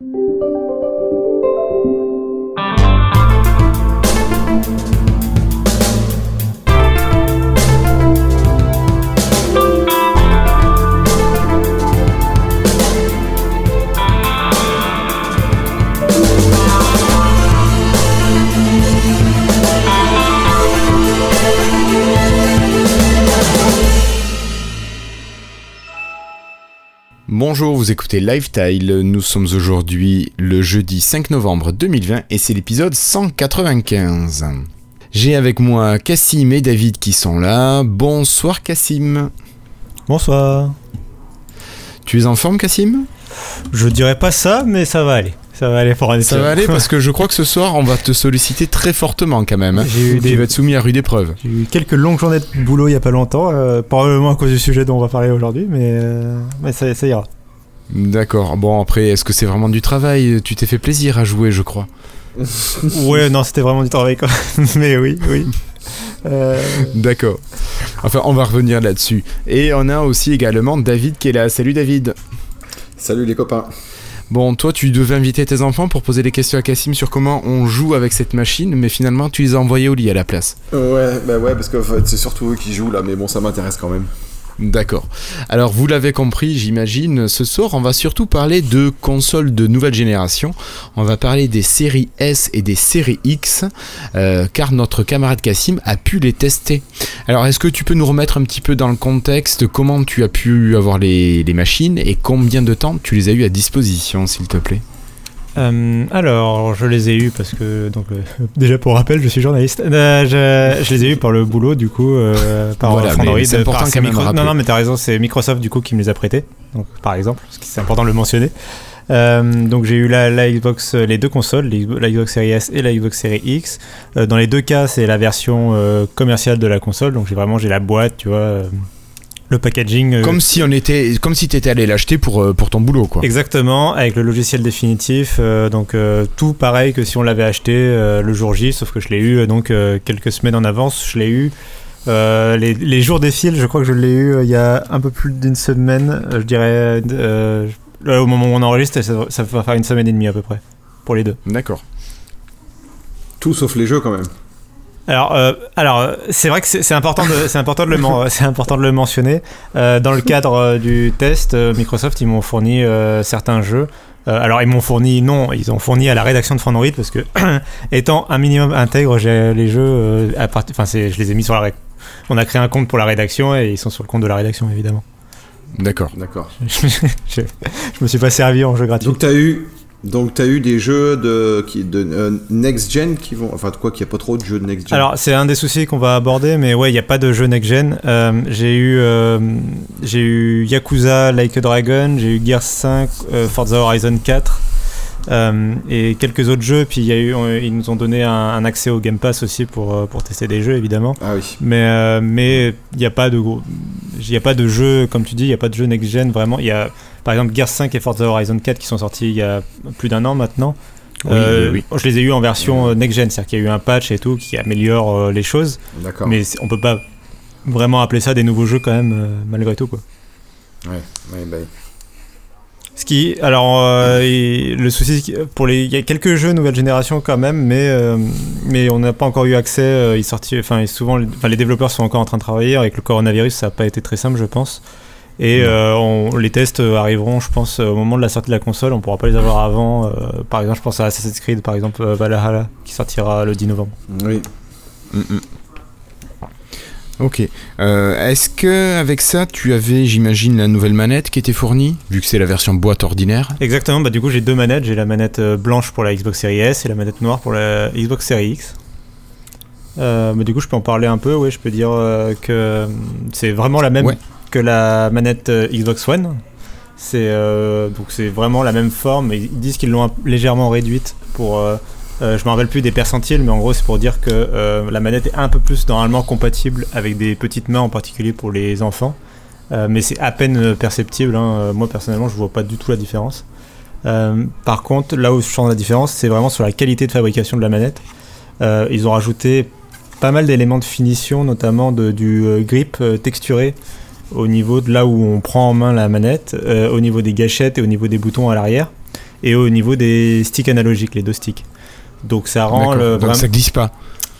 you Bonjour, vous écoutez Lifetile. Nous sommes aujourd'hui le jeudi 5 novembre 2020 et c'est l'épisode 195. J'ai avec moi Cassim et David qui sont là. Bonsoir Cassim. Bonsoir. Tu es en forme Cassim? Je dirais pas ça, mais ça va aller. Ça va aller pour un Ça va aller parce que je crois que ce soir on va te solliciter très fortement quand même. hein. Tu vas être soumis à rude épreuve. J'ai eu quelques longues journées de boulot il y a pas longtemps, euh, probablement à cause du sujet dont on va parler aujourd'hui, mais, euh, mais ça, ça ira. D'accord. Bon après, est-ce que c'est vraiment du travail? Tu t'es fait plaisir à jouer, je crois. ouais, non, c'était vraiment du travail quoi. mais oui, oui. Euh, D'accord. Enfin, on va revenir là-dessus. Et on a aussi également David qui est là. Salut David. Salut les copains. Bon, toi, tu devais inviter tes enfants pour poser des questions à Cassim sur comment on joue avec cette machine, mais finalement, tu les as envoyés au lit à la place. Ouais, bah ouais, parce que en fait, c'est surtout eux qui jouent là, mais bon, ça m'intéresse quand même. D'accord. Alors, vous l'avez compris, j'imagine, ce soir, on va surtout parler de consoles de nouvelle génération. On va parler des séries S et des séries X, euh, car notre camarade Cassim a pu les tester. Alors, est-ce que tu peux nous remettre un petit peu dans le contexte? Comment tu as pu avoir les, machines et combien de temps tu les as eu à disposition, s'il te plaît? Euh, alors, je les ai eus parce que, donc, euh, déjà pour rappel, je suis journaliste. Euh, je, je les ai eus par le boulot, du coup, par Voilà, Android. c'est important par- Micro-. Non, non, mais t'as raison, c'est Microsoft, du coup, qui me les a prêtés, donc, par exemple, parce que c'est important de le mentionner. Donc j'ai eu la, la Xbox, les deux consoles, les- la Xbox Series S et la Xbox Series X. Dans les deux cas, c'est la version commerciale de la console, donc j'ai vraiment j'ai la boîte, tu vois, le packaging. euh, Comme si on était, comme si t'étais allé l'acheter pour, euh, pour ton boulot, quoi. Exactement, avec le logiciel définitif, euh, donc euh, tout pareil que si on l'avait acheté euh, le jour J, sauf que je l'ai eu donc euh, quelques semaines en avance, je l'ai eu. euh, les, les jours défilent, je crois que je l'ai eu euh, il y a un peu plus d'une semaine, euh, je dirais, euh, au moment où on enregistre, ça, ça va faire une semaine et demie à peu près, pour les deux. D'accord. Tout sauf les jeux quand même. Alors, euh, alors c'est vrai que c'est important de, c'est important de le, important de le mentionner. Euh, dans le cadre euh, du test, euh, Microsoft ils m'ont fourni euh, certains jeux. Euh, alors ils m'ont fourni, non, ils ont fourni à la rédaction de Fandroid parce que étant un minimum intègre, j'ai les jeux enfin c'est, je les ai mis sur la ré- On a créé un compte pour la rédaction et ils sont sur le compte de la rédaction évidemment. D'accord. D'accord. je, je me suis pas servi en jeu gratuit. Donc t'as eu, donc t'as eu des jeux de, euh, next gen qui vont, enfin de quoi qu'il n'y a pas trop de jeux de next gen? Alors, c'est un des soucis qu'on va aborder, mais ouais, il n'y a pas de jeu next-gen. Euh, j'ai eu, euh, j'ai eu Yakuza Like a Dragon, j'ai eu Gears 5, euh, Forza Horizon 4, euh, et quelques autres jeux. Puis il y a eu, ils nous ont donné un, un accès au Game Pass aussi pour, euh, pour tester des jeux, évidemment. ah oui. Mais euh, mais il n'y a pas de il y a pas de jeu, comme tu dis, il n'y a pas de jeu next-gen vraiment. Il y a, par exemple, Gears 5 et Forza Horizon 4 qui sont sortis il y a plus d'un an maintenant. Oui, Euh, oui, Je les ai eu en version next-gen, c'est-à-dire qu'il y a eu un patch et tout qui améliore euh, les choses. D'accord. Mais on peut pas vraiment appeler ça des nouveaux jeux quand même, euh, malgré tout. Quoi. Ouais, ouais, bah, Ce qui, alors, euh, et le souci, pour les, il y a quelques jeux nouvelle génération quand même, mais euh, mais on n'a pas encore eu accès. euh, ils sortis, enfin, souvent, les, enfin, les développeurs sont encore en train de travailler avec le coronavirus. Ça n'a pas été très simple, je pense. Et euh, on- les tests arriveront, je pense, au moment de la sortie de la console. On pourra pas les avoir avant. euh, par exemple, je pense à Assassin's Creed, par exemple, Valhalla, qui sortira le 10 novembre. oui. Mm, mm. Ok. Euh, Est-ce que avec ça, tu avais, j'imagine, la nouvelle manette qui était fournie, vu que c'est la version boîte ordinaire? Exactement, bah du coup j'ai deux manettes, j'ai la manette euh, blanche pour la Xbox Series S et la manette noire pour la Xbox Series X. Euh, mais du coup je peux en parler un peu, oui je peux dire euh, que c'est vraiment la même Ouais. que la manette Xbox One. C'est donc c'est vraiment la même forme, ils disent qu'ils l'ont légèrement réduite pour euh, euh, je me rappelle plus des percentiles, mais en gros c'est pour dire que euh, la manette est un peu plus normalement compatible avec des petites mains en particulier pour les enfants. Euh, mais c'est à peine perceptible. hein. Moi personnellement, je vois pas du tout la différence. Par contre, là où je sens la différence, c'est vraiment sur la qualité de fabrication de la manette. Ils ont rajouté pas mal d'éléments de finition, notamment du grip texturé au niveau de là où on prend en main la manette, au niveau des gâchettes et au niveau des boutons à l'arrière. et au niveau des sticks analogiques, les deux sticks. Donc ça rend le, Donc ça glisse pas.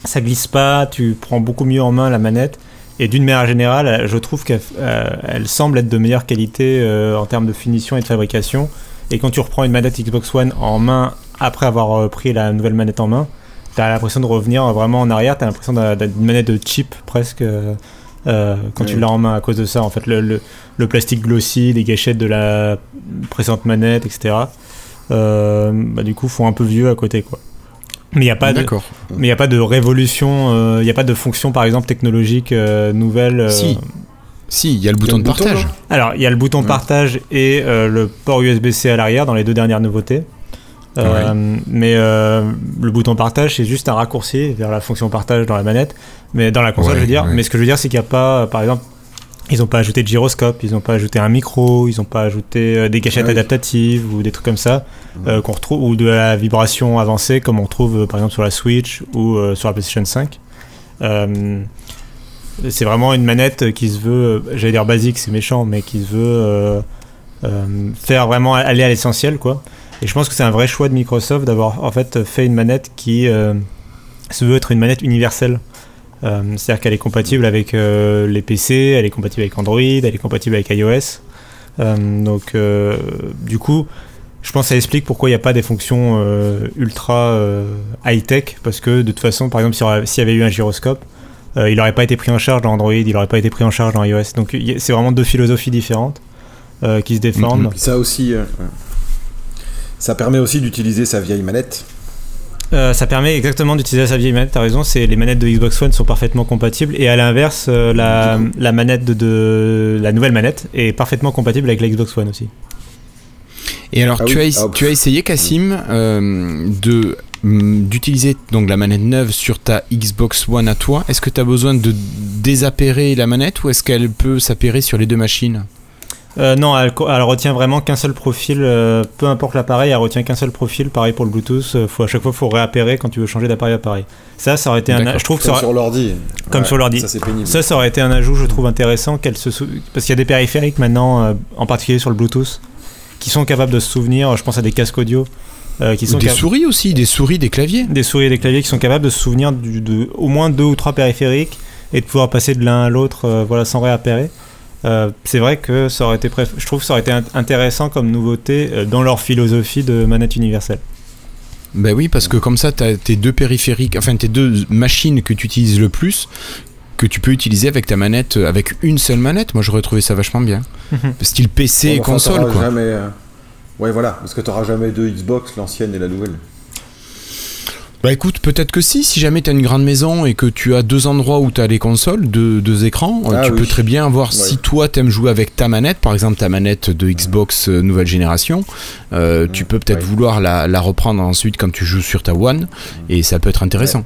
Ça glisse pas, tu prends beaucoup mieux en main la manette. Et d'une manière générale, je trouve qu'elle elle semble être de meilleure qualité en termes de finition et de fabrication. Et quand tu reprends une manette Xbox One en main après avoir pris la nouvelle manette en main, t'as l'impression de revenir vraiment en arrière, t'as l'impression d'une manette de cheap presque. Euh, quand tu l'as en main à cause de ça. En fait, le, le, plastique glossy, les gâchettes de la précédente manette, etc. Euh, bah, du coup, font un peu vieux à côté, quoi. Mais il n'y a pas de, mais il a pas de révolution, il euh, n'y a pas de fonction par exemple technologique nouvelle. Si. Si, il y a le bouton de partage. Alors, il y a le bouton de partage et le port USB-C à l'arrière dans les deux dernières nouveautés. Euh, mais euh, le bouton partage, c'est juste un raccourci vers la fonction partage dans la manette, mais dans la console, je veux dire. Mais ce que je veux dire, c'est qu'il n'y a pas, par exemple, ils n'ont pas ajouté de gyroscope, ils n'ont pas ajouté un micro, ils n'ont pas ajouté euh, des cachettes adaptatives ou des trucs comme ça qu'on retrouve ou de la vibration avancée comme on trouve par exemple sur la Switch ou sur la PlayStation 5. c'est vraiment une manette qui se veut, j'allais dire basique, c'est méchant, mais qui se veut faire vraiment aller à l'essentiel, quoi. Et je pense que c'est un vrai choix de Microsoft d'avoir en fait fait une manette qui euh, se veut être une manette universelle. Euh, c'est-à-dire qu'elle est compatible avec euh, les PC, elle est compatible avec Android, elle est compatible avec iOS. donc du coup, je pense que ça explique pourquoi il n'y a pas des fonctions ultra high-tech, parce que de toute façon, par exemple, s'il y avait eu un gyroscope, il n'aurait pas été pris en charge dans Android, il n'aurait pas été pris en charge dans iOS. Donc c'est vraiment deux philosophies différentes qui se défendent. Ça aussi, ça permet aussi d'utiliser sa vieille manette. Euh, ça permet exactement d'utiliser sa vieille manette, t'as raison, c'est les manettes de Xbox One sont parfaitement compatibles et à l'inverse, euh, la, la, manette de, la nouvelle manette est parfaitement compatible avec la Xbox One aussi. Et alors, ah tu, as, ah tu as essayé, Cassim, euh, de mm, d'utiliser donc la manette neuve sur ta Xbox One à toi? Est-ce que tu as besoin de désappairer la manette ou est-ce qu'elle peut s'appairer sur les deux machines? Euh, non, elle, retient vraiment qu'un seul profil, euh, peu importe l'appareil, elle retient qu'un seul profil. Pareil pour le Bluetooth, euh, faut, à chaque fois, il faut réappairer quand tu veux changer d'appareil à appareil. Ça, ça aurait été un. Je trouve comme sur l'ordi. Comme sur l'ordi. Ça, ça, ça, aurait été un ajout, je trouve intéressant, qu'elle se parce qu'il y a des périphériques maintenant, en particulier sur le Bluetooth, qui sont capables de se souvenir. Je pense à des casques audio. qui sont des souris aussi, des souris, des claviers. Des souris et des claviers qui sont capables de se souvenir du, de au moins deux ou trois périphériques et de pouvoir passer de l'un à l'autre voilà, sans réappairer. Euh, c'est vrai que ça aurait été je trouve que ça aurait été intéressant comme nouveauté euh, dans leur philosophie de manette universelle. Ben oui, parce que comme ça, tu as tes deux périphériques, enfin tes deux machines que tu utilises le plus, que tu peux utiliser avec ta manette, euh, avec une seule manette. Moi, j'aurais trouvé ça vachement bien. Style PC et console, quoi. Ouais, voilà, parce que tu n'auras jamais deux Xbox, l'ancienne et la nouvelle. Bah écoute, peut-être que si, si jamais tu as une grande maison et que tu as deux endroits où tu as les consoles, deux, deux écrans, euh, ah tu peux très bien voir si toi t'aimes jouer avec ta manette, par exemple ta manette de Xbox euh, nouvelle génération, euh, tu peux peut-être vouloir la, la, reprendre ensuite quand tu joues sur ta One, et ça peut être intéressant.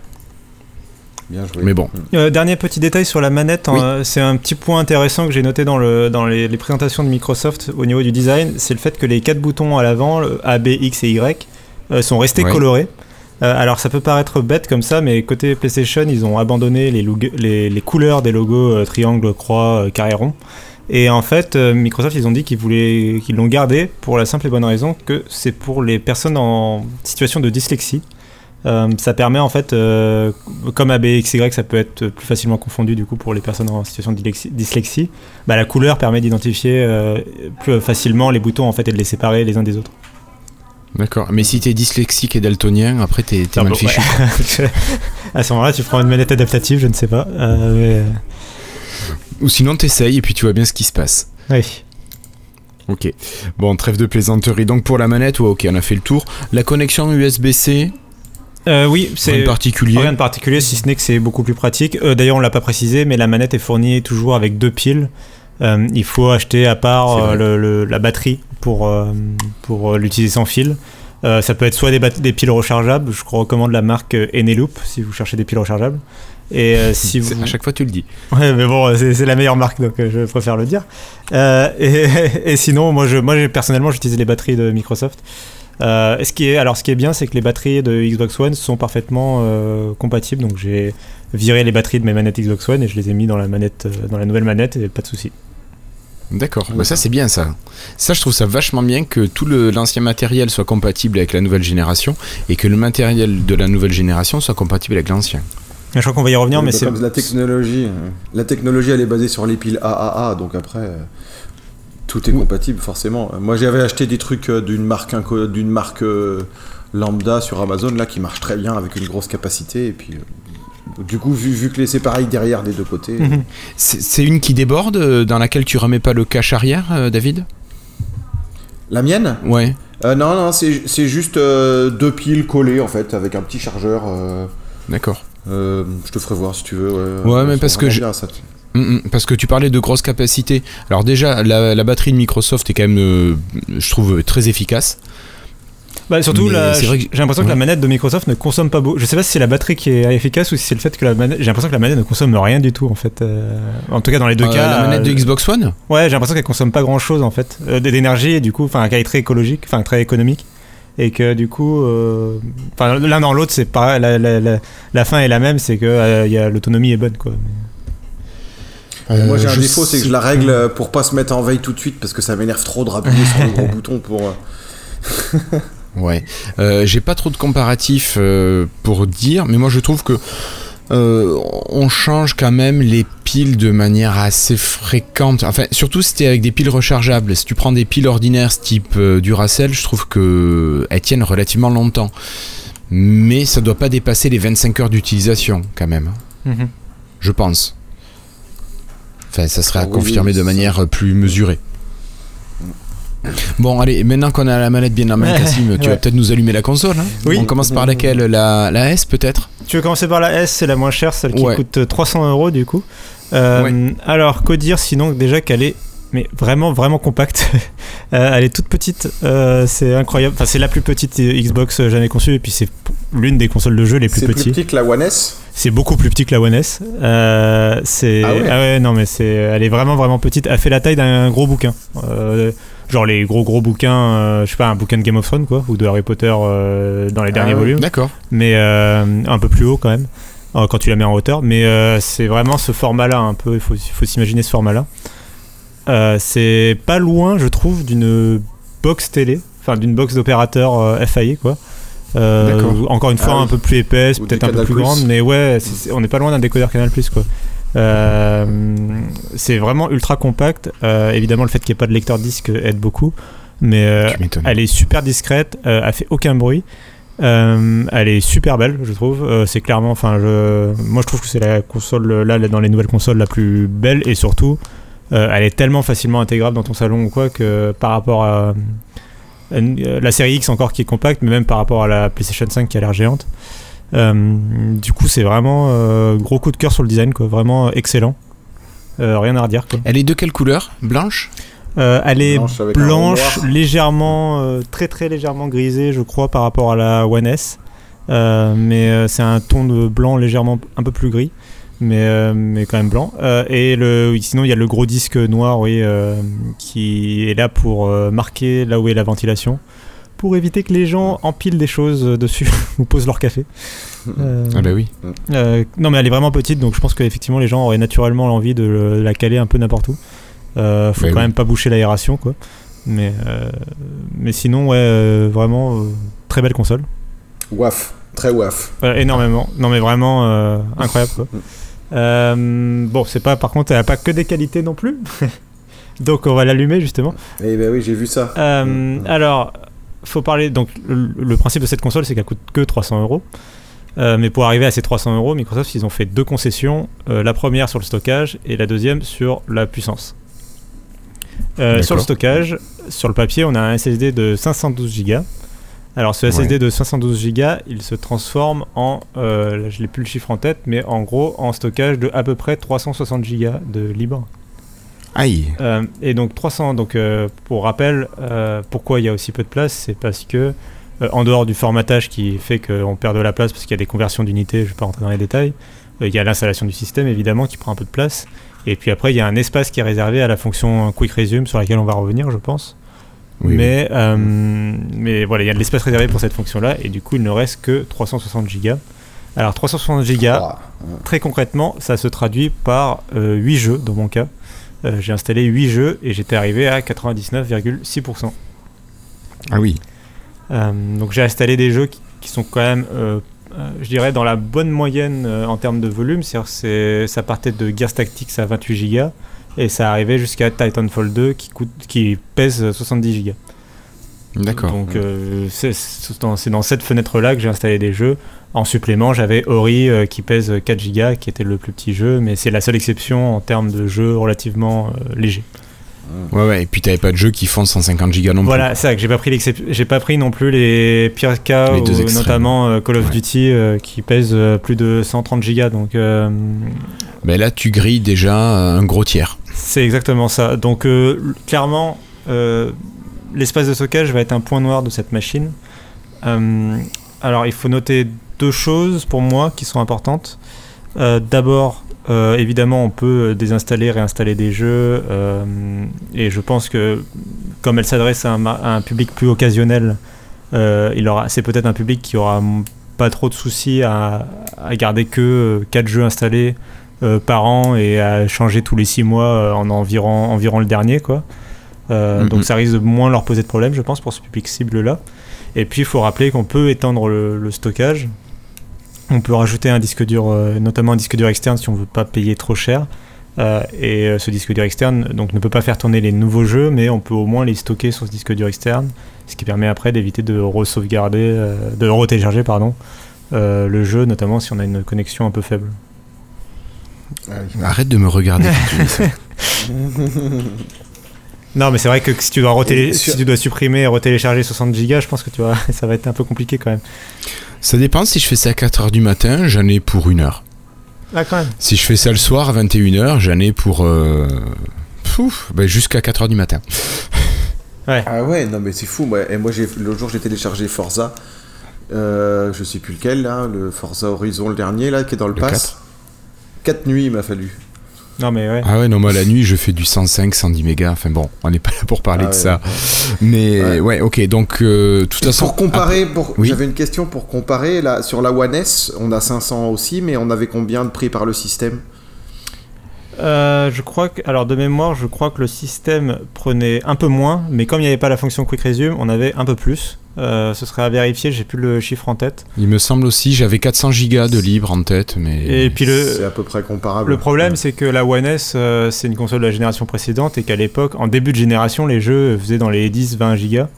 Bien joué. Mais bon. dernier petit détail sur la manette, hein, c'est un petit point intéressant que j'ai noté dans, le, dans les, présentations de Microsoft au niveau du design, c'est le fait que les quatre boutons à l'avant, A, B, X et Y, sont restés colorés. Euh, alors ça peut paraître bête comme ça, mais côté PlayStation, ils ont abandonné les, couleurs des logos euh, triangle, croix, euh, carré rond. Et en fait, Microsoft, ils ont dit qu'ils voulaient, l'ont gardé pour la simple et bonne raison que c'est pour les personnes en situation de dyslexie. ça permet en fait, comme ABXY, ça peut être plus facilement confondu du coup pour les personnes en situation de dyslexie. Bah, la couleur permet d'identifier plus facilement les boutons et de les séparer les uns des autres. D'accord, mais si t'es dyslexique et daltonien, après t'es ah mal fichu. à ce moment-là, tu prends une manette adaptative, je ne sais pas. Euh, Ou sinon t'essayes et puis tu vois bien ce qui se passe. Oui. Ok. Bon, trêve de plaisanterie. Donc pour la manette, ouais, ok, on a fait le tour. La connexion USB-C, euh, oui, c'est rien de particulier. Rien de particulier, si ce n'est que c'est beaucoup plus pratique. Euh, d'ailleurs, on l'a pas précisé, mais la manette est fournie toujours avec deux piles. Il faut acheter à part la batterie pour, euh, pour euh, l'utiliser sans fil. Euh, ça peut être soit des, des, piles rechargeables, je recommande la marque Eneloop si vous cherchez des piles rechargeables. Et si vous... À chaque fois tu le dis. Ouais, mais bon, c'est la meilleure marque, donc je préfère le dire. et, et, sinon, moi, je, moi personnellement, j'utilise les batteries de Microsoft. Euh, ce qui est, alors, ce qui est bien, c'est que les batteries de Xbox One sont parfaitement compatibles. Donc, j'ai viré les batteries de mes manettes Xbox One et je les ai mis dans la manette, dans la nouvelle manette, et pas de souci. D'accord, bah, ça c'est bien ça. Ça je trouve ça vachement bien que tout le- l'ancien matériel soit compatible avec la nouvelle génération et que le matériel de la nouvelle génération soit compatible avec l'ancien. Je crois qu'on va y revenir, mais Bah, c'est. la technologie. euh, La technologie, elle est basée sur les piles AAA, donc après, euh, tout est compatible forcément. Euh, Moi, j'avais acheté des trucs d'une marque, d'une marque lambda sur Amazon là qui marche très bien avec une grosse capacité et puis. Euh, du coup, vu, vu que les- c'est pareil derrière des deux côtés, Mhm. C'est c'est une qui déborde euh, dans laquelle tu remets pas le cache arrière, euh, David? La mienne? Ouais. Euh, Non, non, c'est juste euh, deux piles collées en fait avec un petit chargeur. euh, D'accord. euh, je te ferai voir si tu veux. Ouais, mais parce que je- ça. Mm, mm, Parce que tu parlais de grosses capacités. Alors déjà, la, la batterie de Microsoft est quand même, euh, je trouve, très efficace. Bah, surtout, j'ai l'impression que la manette de Microsoft ne consomme pas beaucoup. Je sais pas si c'est la batterie qui est efficace ou si c'est le fait que la manette. J'ai l'impression que la manette ne consomme rien du tout en fait. Euh, En tout cas, dans les deux Euh, cas. la manette de euh, Xbox One Ouais, j'ai l'impression qu'elle consomme pas grand chose en fait euh, d'énergie et du coup, enfin, qu'elle est très écologique, enfin très économique et que du coup, euh, l'un dans l'autre, c'est pas la, la, la, la fin est la même, c'est que euh, il y a l'autonomie est bonne quoi. Euh, Moi j'ai un défaut, c'est que je la règle euh, pour pas se mettre en veille tout de suite parce que ça m'énerve trop de rappuyer sur le gros bouton pour. Ouais. Euh, J'ai pas trop de comparatifs euh, pour dire, mais moi je trouve que euh, on change quand même les piles de manière assez fréquente. Enfin, surtout si c'était avec des piles rechargeables. Si tu prends des piles ordinaires type euh, Duracell, je trouve que elles tiennent relativement longtemps. Mais ça doit pas dépasser les 25 heures d'utilisation quand même, Mhm. je pense. Enfin, ça serait à Ah oui, confirmer oui, de manière plus mesurée. Bon, allez, maintenant qu'on a la manette bien en main, Cassim, tu vas Ouais. peut-être nous allumer la console. hein Oui. On commence par laquelle la, la S peut-être Tu veux commencer par la S, c'est la moins chère, celle qui Ouais. coûte euh, 300 euros du coup. Euh, Ouais. Alors, que dire sinon déjà qu'elle est mais vraiment vraiment compacte. Euh, elle est toute petite, euh, c'est incroyable. Enfin, c'est la plus petite Xbox euh, jamais conçue et puis c'est l'une des consoles de jeu les plus C'est plus petites. petit que la One S. C'est beaucoup plus petit que la One S. Euh, c'est Ah ouais non mais c'est elle est vraiment vraiment petite. Elle fait la taille d'un gros bouquin. Genre les gros gros bouquins, euh, je sais pas un bouquin de Game of Thrones quoi ou de Harry Potter euh, dans les Ah derniers volumes. D'accord. mais euh, un peu plus haut quand même quand tu la mets en hauteur. Mais c'est vraiment ce format là un peu il faut, s'imaginer ce format là c'est pas loin je trouve d'une box télé enfin d'une box d'opérateur FAI quoi. Encore une fois Ah oui. un peu plus épaisse peut-être un peu plus grande mais ouais on n'est pas loin d'un décodeur Canal Plus quoi c'est vraiment ultra compact Euh, évidemment le fait qu'il n'y ait pas de lecteur disque aide beaucoup mais euh, elle est super discrète, euh, elle fait aucun bruit. Euh, elle est super belle, je trouve. Euh, c'est clairement, enfin, je, moi je trouve que c'est la console là, dans les nouvelles consoles la plus belle et surtout, euh, elle est tellement facilement intégrable dans ton salon ou quoi que par rapport à euh, la série X encore qui est compacte, mais même par rapport à la PlayStation 5 qui a l'air géante. Euh, du coup, c'est vraiment euh, gros coup de cœur sur le design, quoi. Vraiment excellent. Euh, rien à redire. Quoi. Elle est de quelle couleur? Blanche? Euh, elle est Blanche légèrement, euh, très très légèrement grisée, je crois, par rapport à la One S. Euh, mais euh, c'est un ton de blanc légèrement un peu plus gris, mais, euh, mais quand même blanc. Euh, et le, sinon, il y a le gros disque noir, oui, euh, qui est là pour euh, marquer là où est la ventilation, pour éviter que les gens empilent des choses euh, dessus ou posent leur café. Euh, Ah bah oui. euh, non, mais elle est vraiment petite, donc je pense qu'effectivement les gens auraient naturellement l'envie de la caler un peu n'importe où. Euh, faut Ouais, quand oui. même pas boucher l'aération, quoi. Mais, euh, mais sinon, ouais, euh, vraiment euh, très belle console. Waf. Très waf. Euh, énormément. Non, mais vraiment euh, incroyable, quoi. Euh, bon, c'est pas, par contre, elle a pas que des qualités non plus. donc on va l'allumer justement. Eh ben oui, j'ai vu ça. Euh, Mm. alors, faut parler. Donc, le, le principe de cette console, c'est qu'elle coûte que 300 euros. Euh, mais pour arriver à ces 300 euros, Microsoft, ils ont fait deux concessions. Euh, la première sur le stockage et la deuxième sur la puissance. Euh, sur le stockage, sur le papier, on a un SSD de 512 Go. Alors, ce SSD Ouais. de 512 Go, il se transforme en. Là, je n'ai plus le chiffre en tête, mais en gros, en stockage de à peu près 360 Go de libre. Aïe. Euh, et donc 300, donc euh, pour rappel, euh, pourquoi il y a aussi peu de place, c'est parce que en dehors du formatage qui fait qu'on perd de la place parce qu'il y a des conversions d'unités, je ne vais pas rentrer dans les détails, il y a l'installation du système évidemment qui prend un peu de place, et puis après il y a un espace qui est réservé à la fonction Quick Resume sur laquelle on va revenir je pense. Oui, mais, mais voilà, il y a de l'espace réservé pour cette fonction-là, et du coup il ne reste que 360 Go. Alors 360 Go, Ah, très concrètement, ça se traduit par 8 jeux dans mon cas. Euh, j'ai installé 8 jeux et j'étais arrivé à 99,6%. Ah oui. Euh, donc j'ai installé des jeux qui, qui sont quand même, euh, je dirais, dans la bonne moyenne en termes de volume. C'est-à-dire c'est- ça partait de Gears Tactics à 28 Go et ça arrivait jusqu'à Titanfall 2 qui, coûte, qui pèse 70 Go. D'accord. Donc c'est c'est dans, c'est dans cette fenêtre-là que j'ai installé des jeux. En supplément, j'avais Ori euh, qui pèse 4 Go, qui était le plus petit jeu, mais c'est la seule exception en termes de jeu relativement euh, léger. Ouais, ouais. Et puis t'avais pas de jeux qui font 150 gigas non Voilà, c'est ça que j'ai pas pris j'ai pas pris non plus les pires cas, Les ou notamment euh, Call of Ouais. Duty euh, qui pèse euh, plus de 130 Go. Donc plus. Mais là, tu grilles déjà un gros tiers. c'est exactement ça. Donc clairement, l'espace de stockage va être un point noir de cette machine. Alors il faut noter deux choses pour moi qui sont importantes. Euh, D'abord, euh, évidemment, on peut désinstaller, réinstaller des jeux, euh, et je pense que comme elle s'adresse à, un ma- à un public plus occasionnel, il aura, c'est peut-être un public qui aura pas trop de soucis à, à garder que 4 jeux installés par an et à changer tous les 6 mois en environ, environ le dernier, quoi. Euh. Donc ça risque de moins leur poser de problème, je pense, pour ce public cible-là. Et puis il faut rappeler qu'on peut étendre le, le stockage. On peut rajouter un disque dur, euh, notamment un disque dur externe si on veut pas payer trop cher. Euh, et euh, ce disque dur externe donc, ne peut pas faire tourner les nouveaux jeux, mais on peut au moins les stocker sur ce disque dur externe, ce qui permet après d'éviter de re-sauvegarder, euh, de re-télécharger pardon, euh, le jeu, notamment si on a une connexion un peu faible. Arrête de me regarder. Non, mais c'est vrai que si tu dois, si tu dois supprimer et retélécharger 60 Go, je pense que tu vois, ça va être un peu compliqué quand même. Ça dépend. Si je fais ça à 4h du matin, j'en ai pour une heure. Ah, quand même. Si je fais ça le soir à 21h, j'en ai pour. euh, pouf, ben, jusqu'à 4h du matin. Ah ouais, non mais c'est fou. Moi, et moi j'ai l'autre jour j'ai téléchargé Forza. Euh, je sais plus lequel là, le Forza Horizon le dernier là qui est dans le, Le pass. 4 nuits il m'a fallu. Non, mais ouais. Ah ouais, non, moi la nuit, je fais du 105, 110 mégas. Enfin bon, on n'est pas là pour parler Ah de ouais, ça. ouais. Mais Ouais. ouais, ok. Donc, euh, de toute façon. pour comparer, pour... Oui. j'avais une question pour comparer. Là, sur la One S, on a 500 aussi, mais on avait combien de prix par le système? Euh, je crois que, alors de mémoire, je crois que le système prenait un peu moins, mais comme il n'y avait pas la fonction Quick Resume, on avait un peu plus. Euh, ce serait à vérifier, j'ai plus le chiffre en tête. Il me semble aussi, j'avais 400 gigas de libre en tête, mais. Et puis C'est le, à peu près comparable. le problème, c'est que la One S, euh, c'est une console de la génération précédente et qu'à l'époque, en début de génération, les jeux faisaient dans les 10-20 gigas.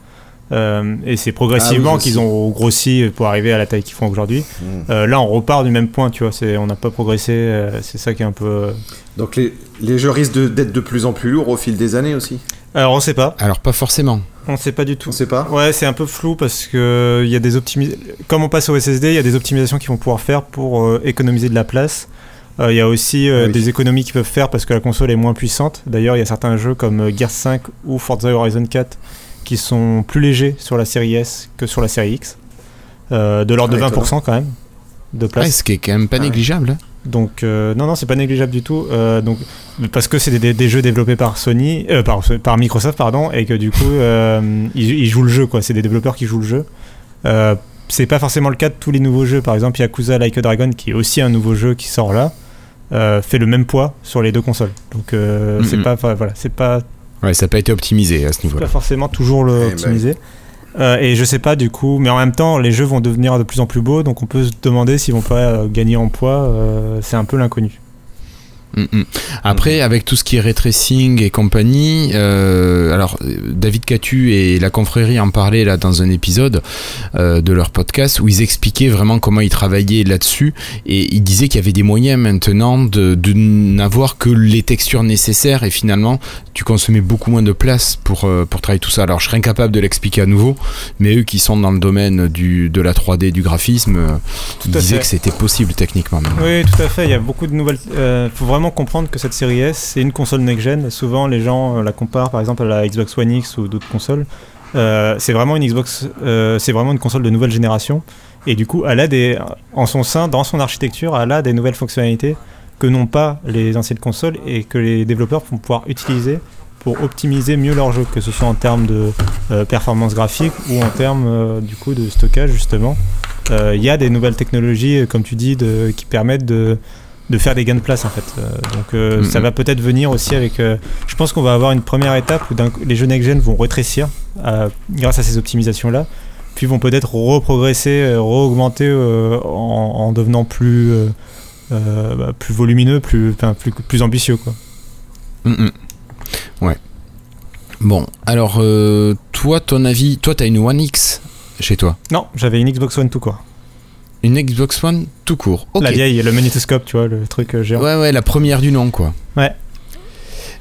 Euh, et c'est progressivement Ah oui, je qu'ils ont grossi pour arriver à la taille qu'ils font aujourd'hui. Mm. Euh, là, on repart du même point, tu vois. C'est, on n'a pas progressé. euh, c'est ça qui est un peu. Donc les, les jeux risquent de- d'être de plus en plus lourds au fil des années aussi? Alors, on sait pas. Alors, pas forcément. On sait pas du tout. On sait pas? Ouais, c'est un peu flou parce que il y a des optimisations. Comme on passe au SSD, il y a des optimisations qu'ils vont pouvoir faire pour euh, économiser de la place. Euh, Il y a aussi euh, Ah oui. des économies qu'ils peuvent faire parce que la console est moins puissante. D'ailleurs, il y a certains jeux comme Gears 5 ou Forza Horizon 4 qui sont plus légers sur la série S que sur la série X. Euh, de l'ordre Ah, de 20% quand même de place. Ouais, ce qui est quand même pas Ah ouais. négligeable. hein. Donc euh, non non c'est pas négligeable du tout. Euh, donc parce que c'est des, des- des jeux développés par Sony, euh, par, par Microsoft pardon, et que du coup ils, ils jouent le jeu quoi. C'est des développeurs qui jouent le jeu. C'est pas forcément le cas de tous les nouveaux jeux. Par exemple Yakuza Like a Dragon qui est aussi un nouveau jeu qui sort là. fait le même poids sur les deux consoles. Donc euh, c'est pas voilà, c'est pas Ouais, ça n'a pas été optimisé à ce pas niveau-là. forcément toujours le Eh ben. optimiser. Euh, et je sais pas du coup, mais en même temps, les jeux vont devenir de plus en plus beaux, donc on peut se demander s'ils vont pas euh, gagner en poids. euh, c'est un peu l'inconnu. Mm, mm. Après, avec tout ce qui est ray tracing et compagnie, euh, alors euh, David Catu et la confrérie en parlaient là dans un épisode euh, de leur podcast où ils expliquaient vraiment comment ils travaillaient là-dessus et ils disaient qu'il y avait des moyens maintenant de, de n'avoir que les textures nécessaires et finalement tu consommais beaucoup moins de place pour, euh, pour travailler tout ça. Alors je serais incapable de l'expliquer à nouveau, mais eux qui sont dans le domaine du, de la 3D, du graphisme, euh, Tout ils disaient fait. que c'était possible techniquement. Oui, tout à fait. Il y a beaucoup de nouvelles. Il faut vraiment comprendre que cette série S, c'est une console next-gen. Souvent, les gens euh, la comparent par exemple à la Xbox One X ou d'autres consoles. Euh, c'est vraiment une Xbox. euh, c'est vraiment une console de nouvelle génération. Et du coup, elle a des, en son sein, dans son architecture, elle a des nouvelles fonctionnalités que n'ont pas les anciennes consoles et que les développeurs vont pouvoir utiliser pour optimiser mieux leur jeu, que ce soit en termes de euh, performance graphique ou en termes du coup de stockage justement. Il y a des nouvelles technologies, comme tu dis, qui permettent de, de faire des gains de place en fait. Euh, donc euh, ça va peut-être venir aussi avec. euh, je pense qu'on va avoir une première étape où les jeux next-gen vont rétrécir grâce à ces optimisations là, puis vont peut-être reprogresser, re-augmenter en, en devenant plus, bah, plus volumineux, plus, plus, plus ambitieux quoi. Mm. Ouais. Bon, alors, toi, ton avis, toi, t'as une One X chez toi? Non, j'avais une Xbox One tout court. Une Xbox One tout court. Ok. La vieille, le magnétoscope, tu vois, le truc euh, géant. Ouais, ouais, la première du nom, quoi. Ouais.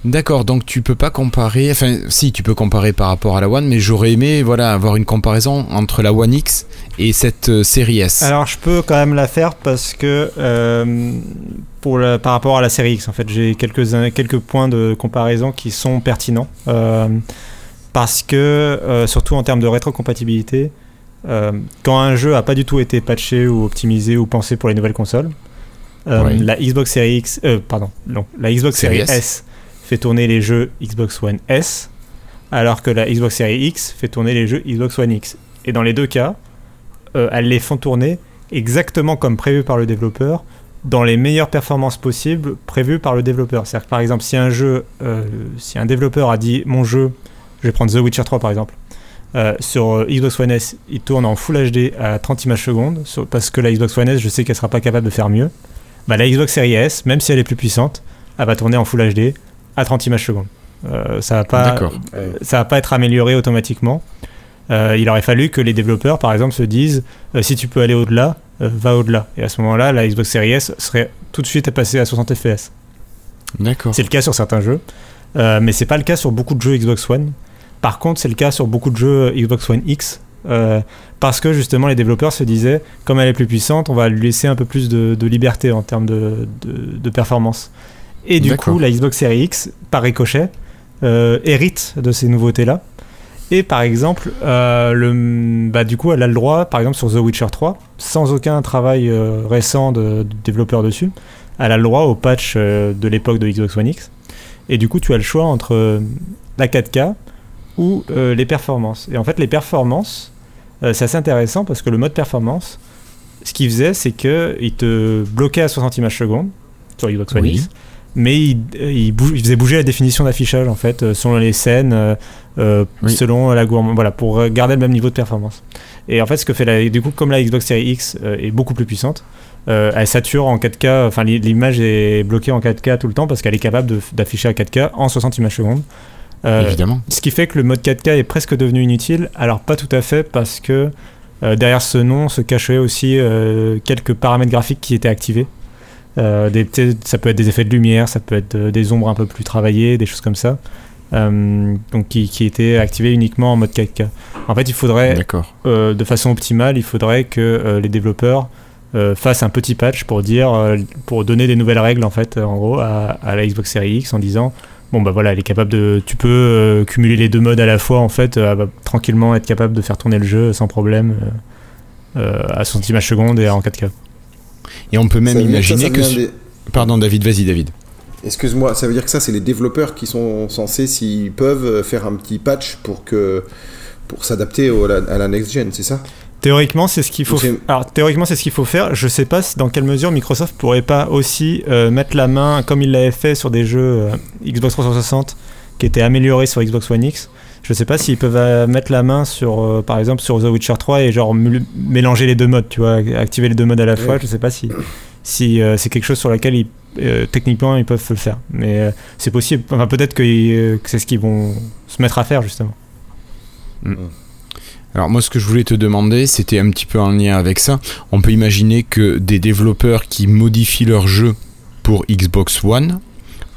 D'accord, donc tu peux pas comparer, enfin si tu peux comparer par rapport à la One, mais j'aurais aimé voilà avoir une comparaison entre la One X et cette euh, série S. Alors je peux quand même la faire parce que euh, pour la- par rapport à la série X, en fait, j'ai quelques quelques points de comparaison qui sont pertinents Euh, parce que euh, surtout en termes de rétrocompatibilité, euh, quand un jeu a pas du tout été patché ou optimisé ou pensé pour les nouvelles consoles, euh, la Xbox Series X, euh, pardon, non, la Xbox Series Series S. S fait tourner les jeux Xbox One S, alors que la Xbox Series X fait tourner les jeux Xbox One X. Et dans les deux cas, euh, elles les font tourner exactement comme prévu par le développeur, dans les meilleures performances possibles prévues par le développeur. C'est-à-dire que par exemple, si un jeu, euh, si un développeur a dit mon jeu, je vais prendre The Witcher 3 par exemple, euh, sur euh, Xbox One S, il tourne en Full HD à 30 images secondes, sur- parce que la Xbox One S, je sais qu'elle sera pas capable de faire mieux. Bah, la Xbox Series S, même si elle est plus puissante, elle va tourner en Full HD à 30 images secondes. Euh, ça va pas, ça va pas être amélioré automatiquement. Il aurait fallu que les développeurs, par exemple, se disent si tu peux aller au-delà, va au-delà. Et à ce moment-là, la Xbox Series S serait tout de suite passée à 60 FPS. D'accord. C'est le cas sur certains jeux, mais c'est pas le cas sur beaucoup de jeux Xbox One. Par contre, c'est le cas sur beaucoup de jeux Xbox One X. euh, parce que justement les développeurs se disaient comme elle est plus puissante on va lui laisser un peu plus de, de liberté en termes de, de- de performance. Et du coup la Xbox Series X par ricochet euh, hérite de ces nouveautés là et par exemple euh, le, bah, du coup elle a le droit par exemple sur The Witcher 3 sans aucun travail récent de, développeur dessus elle a le droit au patch de l'époque de Xbox One X. Et du coup tu as le choix entre la 4K ou euh, les performances et en fait les performances euh, c'est assez intéressant parce que le mode performance ce qu'il faisait c'est que il te bloquait à 60 images secondes sur Xbox One. X mais il, euh, il, bouge- il faisait bouger la définition d'affichage en fait selon les scènes euh, Oui. selon la gourmand voilà pour garder le même niveau de performance et en fait ce que fait la, du coup comme la Xbox Series X est beaucoup plus puissante euh, elle sature en 4K enfin l'i- l'image est bloquée en 4K tout le temps parce qu'elle est capable d'afficher à 4K en 60 images secondes Euh, Évidemment. ce qui fait que le mode 4K est presque devenu inutile. Alors pas tout à fait parce que euh, derrière ce nom se cachaient aussi euh, quelques paramètres graphiques qui étaient activés. Des, ça peut être des effets de lumière, ça peut être des ombres un peu plus travaillées, des choses comme ça. Donc qui, qui étaient activés uniquement en mode 4K. En fait, il faudrait de façon optimale, il faudrait que les développeurs euh, fassent un petit patch pour dire, euh, pour donner des nouvelles règles en fait, euh, en gros, à, à la Xbox Series X en disant, bon bah voilà, elle est capable de, tu peux euh, cumuler les deux modes à la fois en fait, euh, va tranquillement être capable de faire tourner le jeu sans problème euh, à 60 images secondes et en 4K. Et on peut même Ça ça, imaginer ça que. des- Pardon, David, vas-y, David. Excuse-moi, ça veut dire que ça, c'est les développeurs qui sont censés, s'ils peuvent, faire un petit patch pour que pour s'adapter à la, à la next-gen, c'est ça? Théoriquement, c'est ce qu'il faut. Alors théoriquement, c'est ce qu'il faut faire. Je sais pas dans quelle mesure Microsoft pourrait pas aussi euh, mettre la main, comme il l'avait fait sur des jeux euh, Xbox 360 qui étaient améliorés sur Xbox One X. Je sais pas s'ils peuvent euh, mettre la main sur, euh, par exemple, sur The Witcher 3 et genre mélanger les deux modes, tu vois, activer les deux modes à la fois. Ouais. Je sais pas si si euh, c'est quelque chose sur lequel ils, euh, techniquement ils peuvent le faire. Mais euh, c'est possible. Enfin, peut-être que, euh, que c'est ce qu'ils vont se mettre à faire justement. Alors moi ce que je voulais te demander c'était un petit peu en lien avec ça. On peut imaginer que des développeurs qui modifient leur jeu pour Xbox One,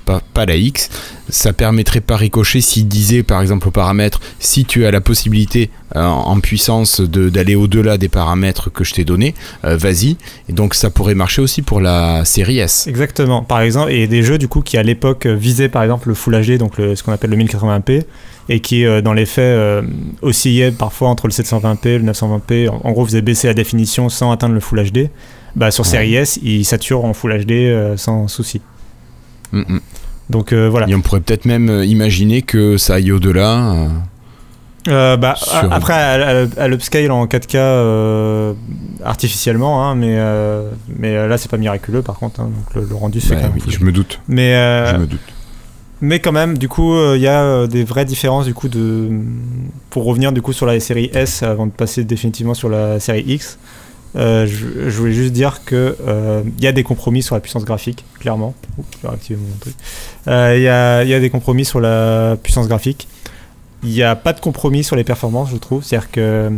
pas, pas la X, ça permettrait par ricochet s'ils disaient par exemple aux paramètres si tu as la possibilité euh, en puissance de- d'aller au-delà des paramètres que je t'ai donnés, euh, vas-y. Et donc ça pourrait marcher aussi pour la série S. Exactement. Par exemple, et des jeux du coup qui à l'époque visaient par exemple le Full HD, donc le- ce qu'on appelle le 1080p, et qui euh, dans les faits oscillaient parfois entre le 720p et le 920p. En, en gros, faisaient baisser la définition sans atteindre le Full HD. Bah, sur. Series S, ils saturent en Full HD sans souci. Mm, mm. Donc euh, voilà. Et on pourrait peut-être même euh, imaginer que ça aille au-delà. euh. Bah, Sur- Après, elle, elle upscale en 4K euh, artificiellement, hein, mais, euh, mais là, c'est pas miraculeux par contre. hein, donc le, le rendu, c'est Bah quand même oui, je me doute. Mais, Je me doute. mais quand même, du coup, il y a des vraies différences du coup de. Pour revenir du coup sur la série S avant de passer définitivement sur la série X, euh, je, voulais juste dire que euh, il y a des compromis sur la puissance graphique, clairement. Euh, Il y, a, des compromis sur la puissance graphique. Il n'y a pas de compromis sur les performances, je trouve. C'est-à-dire que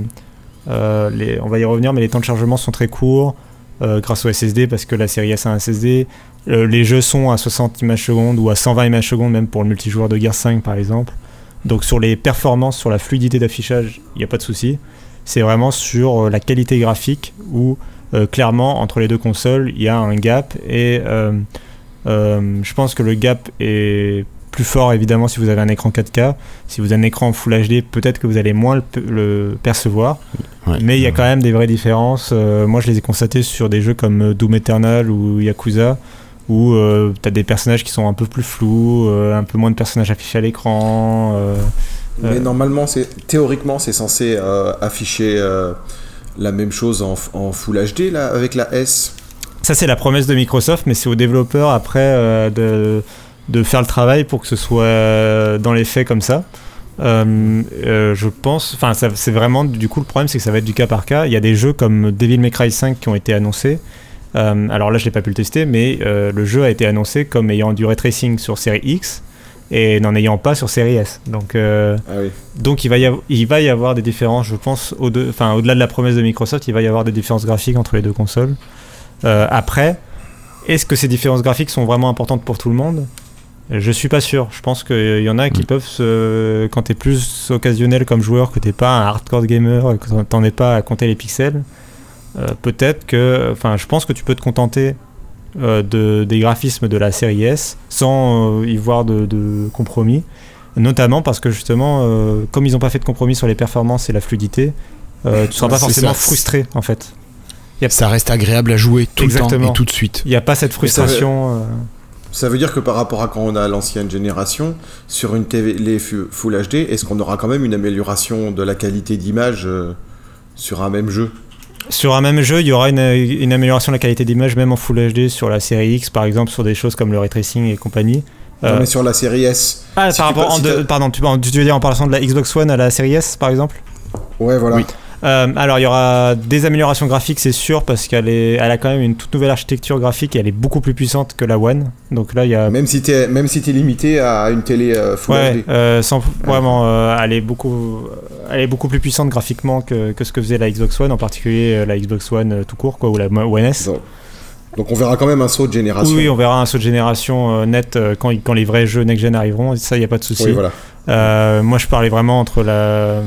on va y revenir, mais les temps de chargement sont très courts grâce au SSD parce que la série S a un SSD. Les jeux sont à 60 images secondes ou à 120 images secondes, même pour le multijoueur de Gear 5 par exemple. Donc sur les performances, sur la fluidité d'affichage, il n'y a pas de souci. C'est vraiment sur euh, la qualité graphique où euh, clairement entre les deux consoles il y a un gap et euh, je pense que le gap est plus fort évidemment si vous avez un écran 4K. Si vous avez un écran Full HD, peut-être que vous allez moins le, pe- le percevoir. Ouais. Mais il y a quand même des vraies différences. Euh, moi, je les ai constatées sur des jeux comme Doom Eternal ou Yakuza, où euh, t'as des personnages qui sont un peu plus flous, euh, un peu moins de personnages affichés à l'écran. Mais normalement, c'est théoriquement, c'est censé euh, afficher euh, la même chose en, en Full HD là, avec la S. Ça, c'est la promesse de Microsoft, mais c'est aux développeurs après euh, de, de faire le travail pour que ce soit dans les faits comme ça. Je pense, enfin, c'est vraiment du coup le problème, c'est que ça va être du cas par cas. Il y a des jeux comme Devil May Cry 5 qui ont été annoncés. Alors là, je n'ai pas pu le tester, mais le jeu a été annoncé comme ayant du ray tracing sur série X et n'en ayant pas sur série S. Donc, euh, Ah oui. donc il va, y avoir, il va y avoir des différences, je pense, au de, enfin, au-delà de la promesse de Microsoft, il va y avoir des différences graphiques entre les deux consoles. Euh, après, est-ce que ces différences graphiques sont vraiment importantes pour tout le monde? Je suis pas sûr. Je pense qu'il y en a qui Mm. peuvent, se, quand tu es plus occasionnel comme joueur, que t'es pas un hardcore gamer, que t'en es pas à compter les pixels, euh, peut-être que, enfin, je pense que tu peux te contenter euh, de, des graphismes de la série S sans euh, y voir de, de compromis. Notamment parce que justement, euh, comme ils n'ont pas fait de compromis sur les performances et la fluidité, euh, tu seras pas forcément ça. frustré en fait. Ça reste agréable à jouer tout le Exactement. temps et tout de suite. Il n'y a pas cette Mais ça veut- frustration. euh, Ça veut dire que par rapport à quand on a l'ancienne génération, sur une télé fu- Full HD, est-ce qu'on aura quand même une amélioration de la qualité d'image euh, sur un même jeu? Sur un même jeu, il y aura une, une amélioration de la qualité d'image, même en Full HD sur la série X, par exemple, sur des choses comme le ray tracing et compagnie. Non, Euh, mais sur la série S. ah, si par rapport peux- en si de- t'as- pardon, tu, tu veux dire en parlant de la Xbox One à la série S, par exemple? Ouais, voilà. Oui. Euh, alors il y aura des améliorations graphiques, c'est sûr, parce qu'elle est, elle a quand même une toute nouvelle architecture graphique et elle est beaucoup plus puissante que la One. Donc là, il y a Même si t'es même si t'es limité à une télé euh, Full Ouais, HD. euh, sans, vraiment, elle, est beaucoup, elle est beaucoup plus puissante graphiquement que, que ce que faisait la Xbox One, en particulier la Xbox One tout court, quoi, ou la One S. Donc, donc on verra quand même un saut de génération. Oui, oui, on verra un saut de génération euh, net euh, quand, quand les vrais jeux next-gen arriveront, ça, il n'y a pas de souci. Oui, voilà. Euh, moi, je parlais vraiment entre la,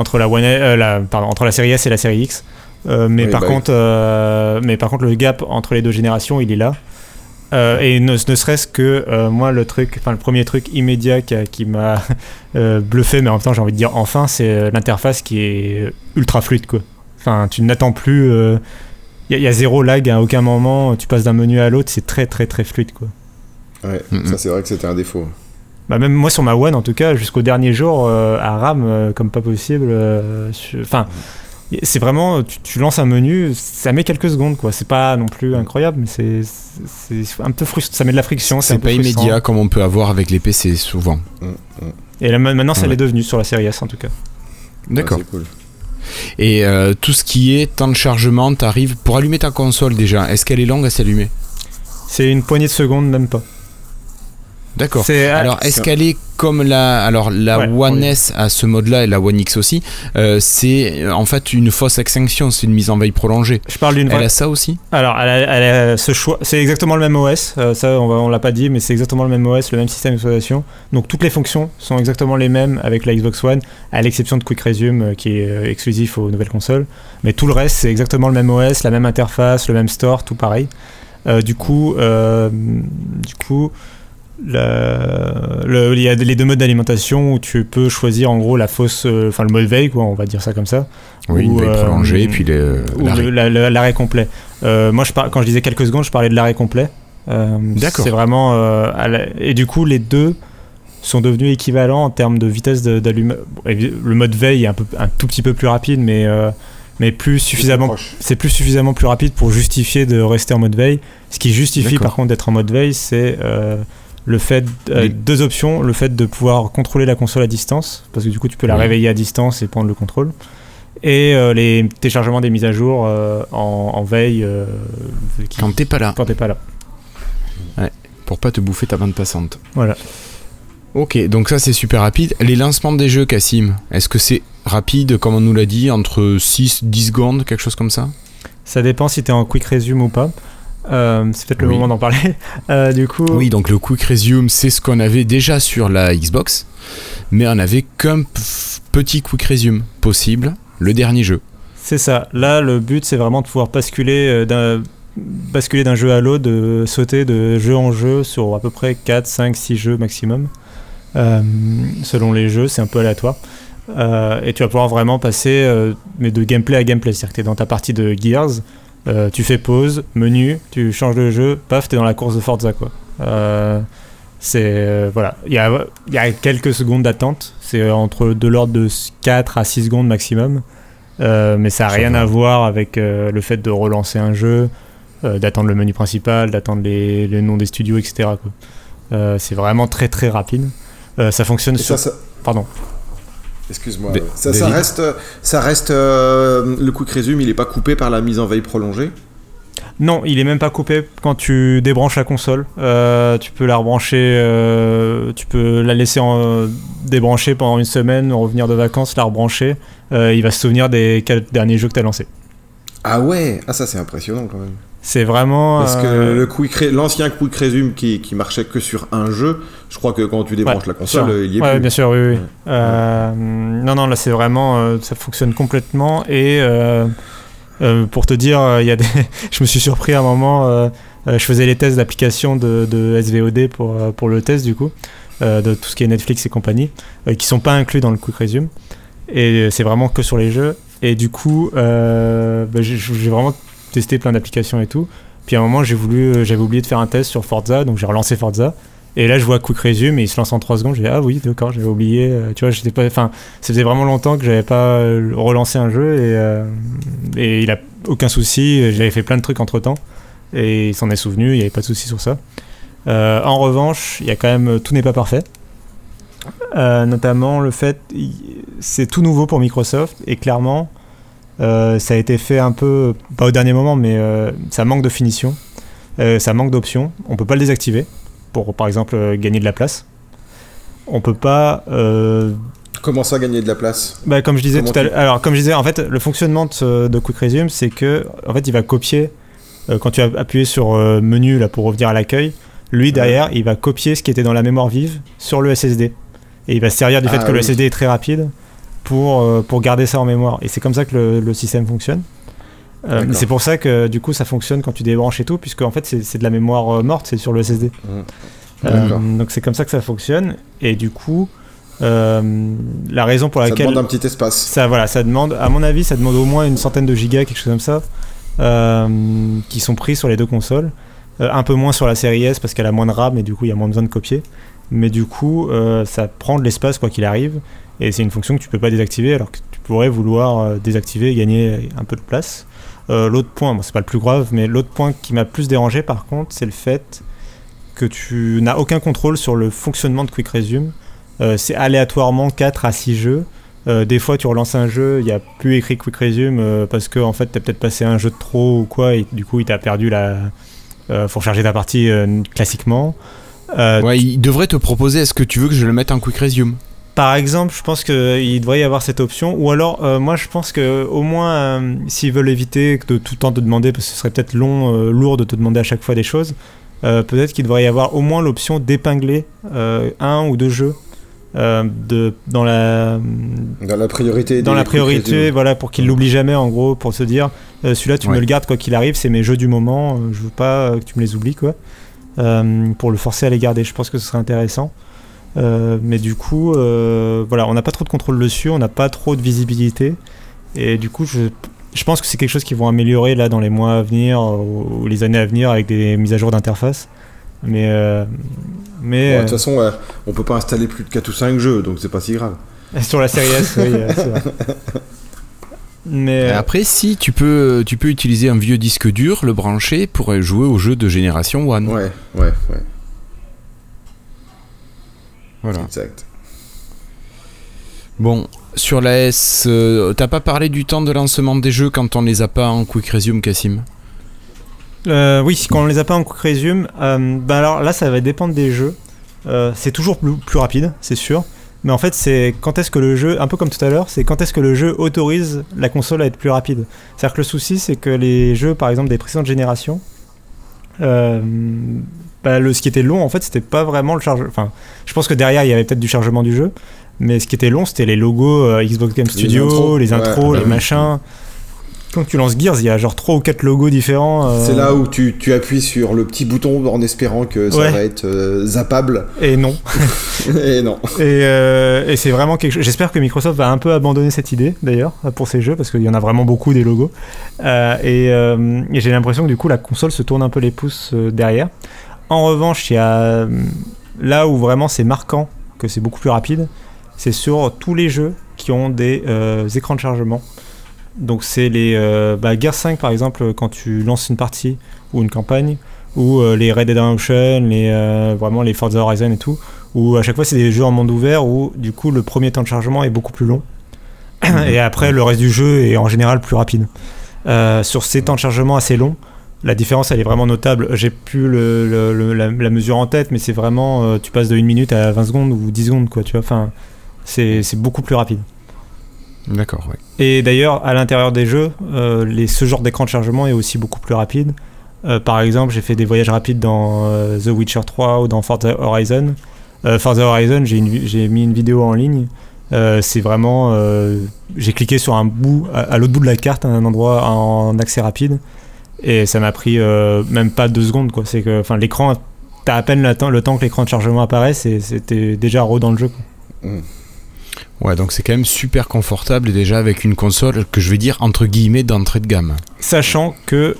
entre la, One, euh, la, pardon, entre la série S et la série X. Euh, mais, Oui, par bah oui. contre, euh, mais par contre, le gap entre les deux générations, il est là. Euh, et ne, ne serait-ce que euh, moi, le truc, enfin le premier truc immédiat qui, m'a euh, bluffé, mais en même temps, j'ai envie de dire enfin, c'est l'interface qui est ultra fluide, quoi. Enfin, tu n'attends plus. Il y, a zéro lag à aucun moment. Tu passes d'un menu à l'autre, c'est très, très, très fluide, quoi. Ouais, ça c'est vrai que c'était un défaut. Bah même moi sur ma One en tout cas jusqu'au dernier jour euh, à RAM euh, comme pas possible. euh, Enfin c'est vraiment tu, tu lances un menu ça met quelques secondes quoi. C'est pas non plus incroyable mais c'est c'est un peu frustrant. Ça met de la friction. C'est un C'est peu pas frustrant. immédiat comme on peut avoir avec les PC souvent. Et là, ma- maintenant ça Ouais. l'est devenu sur la série S en tout cas. D'accord. Cool. Et euh, tout ce qui est temps de chargement, t'arrives pour allumer ta console déjà. Est-ce qu'elle est longue à s'allumer? C'est une poignée de secondes même pas. D'accord. C'est Alors, est-ce qu'elle est comme la, alors la Ouais, One. S à ce mode-là et la One X aussi euh, C'est euh, en fait une fausse extinction, c'est une mise en veille prolongée. je parle d'une Elle vraie- a ça aussi Alors, elle a, elle a ce choix. C'est exactement le même OS. euh, ça, on, on l'a pas dit, mais c'est exactement le même OS, le même système d'exploitation. Donc, toutes les fonctions sont exactement les mêmes avec la Xbox One, à l'exception de Quick Resume, euh, qui est euh, exclusif aux nouvelles consoles. Mais tout le reste, c'est exactement le même OS, la même interface, le même store, tout pareil. Euh, du coup, euh, du coup, la- le- il y a les deux modes d'alimentation où tu peux choisir en gros la fausse, euh, enfin le mode veille, quoi, on va dire ça comme ça. Oui, une Ou, veille euh, prolongée puis l'arrêt. le- la- la- l'arrêt complet. Euh, moi, je par- quand je disais quelques secondes, je parlais de l'arrêt complet. Euh, D'accord. C'est vraiment. euh, la- Et du coup, les deux sont devenus équivalents en termes de vitesse d'allumage. Le mode veille est un, peu, un tout petit peu plus rapide, mais, euh, mais plus suffisamment, c'est plus suffisamment plus rapide pour justifier de rester en mode veille. Ce qui justifie par contre d'être en mode veille, c'est euh, le fait euh, deux options le fait de pouvoir contrôler la console à distance, parce que du coup tu peux la réveiller à distance et prendre le contrôle. Et les téléchargements des mises à jour en, veille. quand t'es pas là. Quand t'es pas là. Ouais, pour pas te bouffer ta bande passante. Voilà. Ok, donc ça c'est super rapide. Les lancements des jeux, Cassim, est-ce que c'est rapide, comme on nous l'a dit, entre 6-10 secondes, quelque chose comme ça? Ça dépend si tu es en quick resume ou pas. Euh, c'est peut-être le moment d'en parler. Euh, du coup... Oui, donc le quick resume, c'est ce qu'on avait déjà sur la Xbox, mais on avait qu'un petit quick resume possible, le dernier jeu. C'est ça. Là, le but, c'est vraiment de pouvoir basculer euh, d'un basculer d'un jeu à l'autre, de sauter de jeu en jeu sur à peu près 4, 5, 6 jeux maximum. Euh, selon les jeux, c'est un peu aléatoire. Et tu vas pouvoir vraiment passer mais de gameplay à gameplay. C'est-à-dire que tu es dans ta partie de Gears, tu fais pause, menu, tu changes de jeu, paf, tu es dans la course de Forza. Quoi. c'est voilà, il y a, y a, quelques secondes d'attente, c'est entre de l'ordre de 4 à 6 secondes maximum. mais ça n'a rien à voir avec le fait de relancer un jeu, d'attendre le menu principal, d'attendre les, les, noms des studios, etc. c'est vraiment très très rapide. Euh, ça fonctionne sur. Pardon. Excuse-moi. Ça, ça, reste, ça reste euh, le quick resume, il n'est pas coupé par la mise en veille prolongée? Non, il est même pas coupé quand tu débranches la console. Euh, tu peux la rebrancher, tu peux la laisser en, débrancher pendant une semaine, revenir de vacances, la rebrancher. il va se souvenir des quatre derniers jeux que tu as lancés. Ah ouais, ah ça c'est impressionnant quand même. C'est vraiment. Parce que euh, le quick l'ancien Quick Resume qui, qui, marchait que sur un jeu, je crois que quand tu débranches la console, il y est ouais, bien sûr, oui. oui. Euh, non, non, là c'est vraiment. Euh, ça fonctionne complètement. Et pour te dire, il y a des je me suis surpris à un moment. je faisais les tests d'application de, de, SVOD pour, pour le test du coup, de tout ce qui est Netflix et compagnie, qui sont pas inclus dans le Quick Resume. Et c'est vraiment que sur les jeux. Et du coup, bah, j'ai vraiment testé plein d'applications et tout. Puis à un moment, j'ai voulu, euh, j'avais oublié de faire un test sur Forza, donc j'ai relancé Forza. Et là, je vois Quick Resume et il se lance en 3 secondes. J'ai dit, ah oui, d'accord, j'avais oublié. Euh, tu vois, j'étais pas. Enfin, ça faisait vraiment longtemps que j'avais pas euh, relancé un jeu et, et il a aucun souci. J'avais fait plein de trucs entre temps et il s'en est souvenu. Il n'y avait pas de souci sur ça. en revanche, il y a quand même. Tout n'est pas parfait. notamment le fait. C'est tout nouveau pour Microsoft et clairement euh, ça a été fait un peu, pas au dernier moment, mais euh, ça manque de finition, euh, ça manque d'options. On peut pas le désactiver pour, par exemple, gagner de la place. On peut pas. Comment ça, gagner de la place? Bah, Comme je disais tout à l'heure. Alors, comme je disais, en fait, le fonctionnement de, Quick Resume, c'est que, en fait, il va copier. quand tu as appuyé sur menu là pour revenir à l'accueil, lui derrière, il va copier ce qui était dans la mémoire vive sur le SSD. Et il va se servir du fait ah que le SSD est très rapide pour, euh, pour garder ça en mémoire. Et c'est comme ça que le, système fonctionne. Euh, c'est pour ça que du coup ça fonctionne quand tu débranches et tout, puisque en fait c'est de la mémoire euh, morte, c'est sur le SSD. Mmh. donc c'est comme ça que ça fonctionne. Et du coup, la raison pour laquelle. Ça demande un petit espace. Ça, voilà, ça demande, à mon avis, ça demande au moins une centaine de gigas, quelque chose comme ça, qui sont pris sur les deux consoles. un peu moins sur la série S parce qu'elle a moins de RAM et du coup il y a moins besoin de copier. Mais du coup, ça prend de l'espace quoi qu'il arrive. Et c'est une fonction que tu peux pas désactiver alors que tu pourrais vouloir euh, désactiver et gagner un peu de place. Euh, l'autre point, bon, c'est pas le plus grave, mais l'autre point qui m'a plus dérangé par contre, c'est le fait que tu n'as aucun contrôle sur le fonctionnement de Quick Resume. Euh, c'est aléatoirement 4 à 6 jeux. des fois, tu relances un jeu, il n'y a plus écrit Quick Resume parce que en fait, tu as peut-être passé un jeu de trop ou quoi, et du coup, il t'a perdu la. faut recharger ta partie classiquement. ouais, il devrait te proposer est-ce que tu veux que je le mette en Quick Resume? Par exemple, je pense qu'il devrait y avoir cette option. Ou alors, euh, moi, je pense que au moins, euh, s'ils veulent éviter de tout le temps te demander, parce que ce serait peut-être long, euh, lourd de te demander à chaque fois des choses, peut-être qu'il devrait y avoir au moins l'option d'épingler un ou deux jeux de, dans la dans la priorité dans la priorité voilà pour qu'il l'oublie jamais en gros pour se dire celui-là tu me le gardes quoi qu'il arrive c'est mes jeux du moment je veux pas que tu me les oublies quoi. Pour le forcer à les garder je pense que ce serait intéressant euh, mais du coup, euh, voilà, on n'a pas trop de contrôle dessus, on n'a pas trop de visibilité. Et du coup, je, je pense que c'est quelque chose qu'ils vont améliorer là dans les mois à venir ou les années à venir avec des mises à jour d'interface. Mais, euh, mais Bon, de toute façon, euh, on peut pas installer plus de 4 ou 5 jeux, donc c'est pas si grave. sur la série S, oui, c'est vrai. Mais Après, si tu peux, tu peux utiliser un vieux disque dur, le brancher pour jouer aux jeux de génération One. Ouais, ouais, ouais, Voilà. exact. Bon, sur la S, euh, t'as pas parlé du temps de lancement des jeux quand on les a pas en quick resume, Cassim Euh, oui, quand on les a pas en quick resume, euh, bah alors là, ça va dépendre des jeux. Euh, c'est toujours plus, plus rapide, c'est sûr. Mais en fait, c'est quand est-ce que le jeu, un peu comme tout à l'heure, c'est quand est-ce que le jeu autorise la console à être plus rapide. C'est-à-dire que le souci, c'est que les jeux, par exemple, des précédentes générations, euh, bah, le, ce qui était long, en fait, c'était pas vraiment le charge. Enfin, je pense que derrière, il y avait peut-être du chargement du jeu. Mais ce qui était long, c'était les logos euh, Xbox Game Les Studio, intros. les intros, Ouais, les bah oui. machins. Quand tu lances Gears, il y a genre 3 ou 4 logos différents. euh, C'est là où tu, tu appuies sur le petit bouton en espérant que ça Ouais. va être euh, zappable. Et non. Et non. Et, euh, et c'est vraiment quelque chose. J'espère que Microsoft va un peu abandonner cette idée d'ailleurs pour ces jeux parce qu'il y en a vraiment beaucoup des logos. Et et j'ai l'impression que du coup la console se tourne un peu les pouces derrière. En revanche, il y a euh, là où vraiment c'est marquant que c'est beaucoup plus rapide, c'est sur tous les jeux qui ont des euh, écrans de chargement. Donc c'est les euh, bah, Gears 5 par exemple quand tu lances une partie ou une campagne ou euh, les Red Dead Redemption, les vraiment les Forza Horizon et tout où à chaque fois c'est des jeux en monde ouvert où du coup le premier temps de chargement est beaucoup plus long et après le reste du jeu est en général plus rapide. Sur ces temps de chargement assez longs, la différence elle est vraiment notable. J'ai plus le, le- le- la, la mesure en tête, mais c'est vraiment euh, tu passes de 1 minute à 20 secondes ou 10 secondes quoi, tu vois. Enfin, c'est beaucoup plus rapide. D'accord, ouais. Et d'ailleurs, à l'intérieur des jeux, euh, les, ce genre d'écran de chargement est aussi beaucoup plus rapide. Euh, par exemple, j'ai fait des voyages rapides dans The Witcher 3 ou dans Forza Horizon. Forza Horizon, j'ai mis une vidéo en ligne. C'est vraiment. j'ai cliqué sur un bout, à, à l'autre bout de la carte, à un endroit en accès rapide. Et ça m'a pris euh, même pas deux secondes. quoi. C'est que enfin, l'écran, t'as à peine le temps, le temps que l'écran de chargement apparaisse et c'était déjà re dans le jeu. quoi. Ouais, donc c'est quand même super confortable déjà avec une console que je vais dire entre guillemets d'entrée de gamme. Sachant que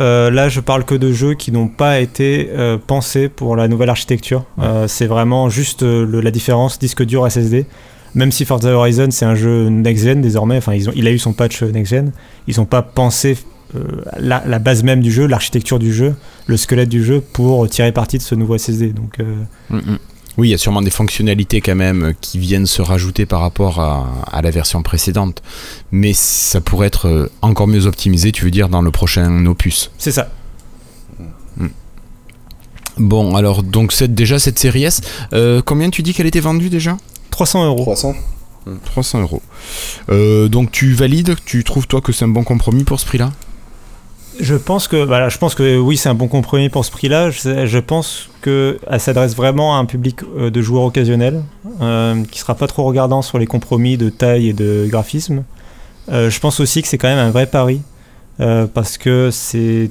euh, là, je parle que de jeux qui n'ont pas été euh, pensés pour la nouvelle architecture. Euh, c'est vraiment juste le- la différence disque dur SSD. Même si Forza Horizon c'est un jeu next-gen désormais, enfin ils ont, il a eu son patch next-gen, ils n'ont pas pensé la, la base même du jeu, l'architecture du jeu, le squelette du jeu pour tirer parti de ce nouveau SSD. Donc euh, Mhm. Oui, il y a sûrement des fonctionnalités quand même euh, qui viennent se rajouter par rapport à, à la version précédente. Mais ça pourrait être euh, encore mieux optimisé, tu veux dire, dans le prochain opus. c'est ça. Bon, alors, donc cette, déjà cette série S, euh, combien tu dis qu'elle était vendue déjà? 300 euros. 300 300 euros. Euh, donc tu valides? Tu trouves toi que c'est un bon compromis pour ce prix-là? Je pense que, voilà, je pense que oui, c'est un bon compromis pour ce prix-là. Je, pense que elle s'adresse vraiment à un public euh, de joueurs occasionnels, euh, qui sera pas trop regardant sur les compromis de taille et de graphisme. Euh, je pense aussi que c'est quand même un vrai pari, euh, parce que c'est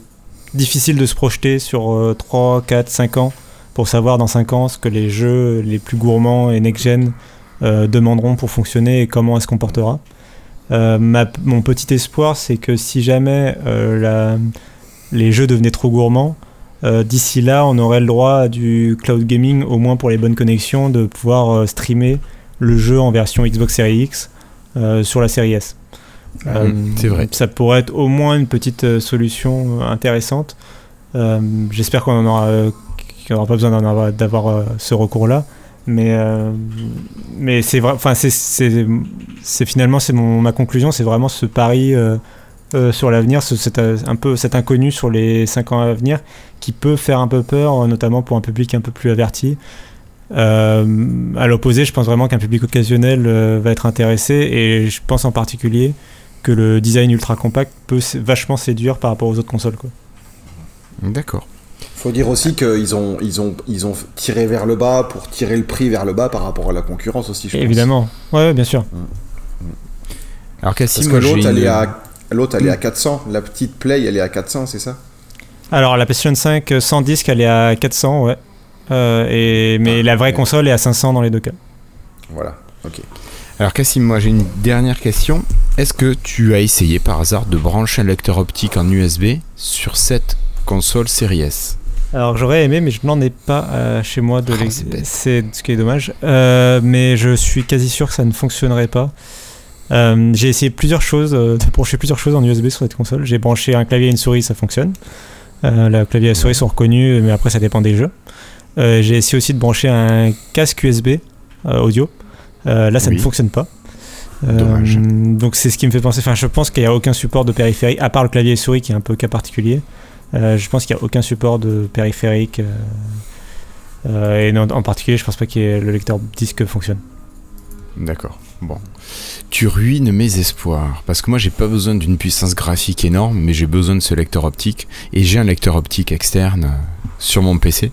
difficile de se projeter sur euh, 3, 4, 5 ans pour savoir dans 5 ans ce que les jeux les plus gourmands et next-gen euh, demanderont pour fonctionner et comment elle se comportera. Euh, ma- mon petit espoir, c'est que si jamais euh, la- les jeux devenaient trop gourmands, euh, d'ici là, on aurait le droit à du cloud gaming, au moins pour les bonnes connexions, de pouvoir streamer le jeu en version Xbox Series X sur la série S. Euh, c'est vrai. Ça pourrait être au moins une petite solution intéressante. J'espère qu'on en aura, euh, qu'il n'y aura pas besoin d'avoir ce recours-là. Mais, euh, mais c'est vrai, enfin c'est- finalement c'est ma conclusion, c'est vraiment ce pari euh, euh, sur l'avenir, ce- cet, un peu cet inconnu sur les 5 ans à venir qui peut faire un peu peur, notamment pour un public un peu plus averti. À l'opposé, je pense vraiment qu'un public occasionnel va être intéressé et je pense en particulier que le design ultra compact peut vachement séduire par rapport aux autres consoles. D'accord. Faut dire aussi qu'ils ont, ils ont, ils ont tiré vers le bas pour tirer le prix vers le bas par rapport à la concurrence aussi, je pense. Évidemment, ouais, ouais, bien sûr. Alors Parce Cassim, que l'autre, elle, une- est à, l'autre, elle est à 400. La petite Play, elle est à 400, c'est ça? Alors la PlayStation 5 euh, sans disque, elle est à 400, ouais. Euh, et, mais Ah, la vraie ouais. console est à 500 dans les deux cas. Voilà, ok. Alors Cassim, moi j'ai une dernière question. Est-ce que tu as essayé par hasard de brancher un lecteur optique en USB sur cette console série S? Alors j'aurais aimé, mais je n'en ai pas euh, chez moi de Oh, c'est ce qui est dommage. Euh, mais je suis quasi sûr que ça ne fonctionnerait pas. Euh, j'ai essayé plusieurs choses, de brancher plusieurs choses en USB sur cette console. J'ai branché un clavier et une souris, ça fonctionne. Le clavier et la souris sont reconnus, mais après ça dépend des jeux. J'ai essayé aussi de brancher un casque USB audio. Là, ça Oui. ne fonctionne pas. Dommage. donc c'est ce qui me fait penser. Enfin, je pense qu'il n'y a aucun support de périphérique, à part le clavier et souris qui est un peu cas particulier. Euh, je pense qu'il n'y a aucun support de périphérique. euh, euh, et non- en particulier, je pense pas que le lecteur disque fonctionne. D'accord. Bon. Tu ruines mes espoirs. Parce que moi, j'ai pas besoin d'une puissance graphique énorme, mais j'ai besoin de ce lecteur optique. Et j'ai un lecteur optique externe sur mon PC.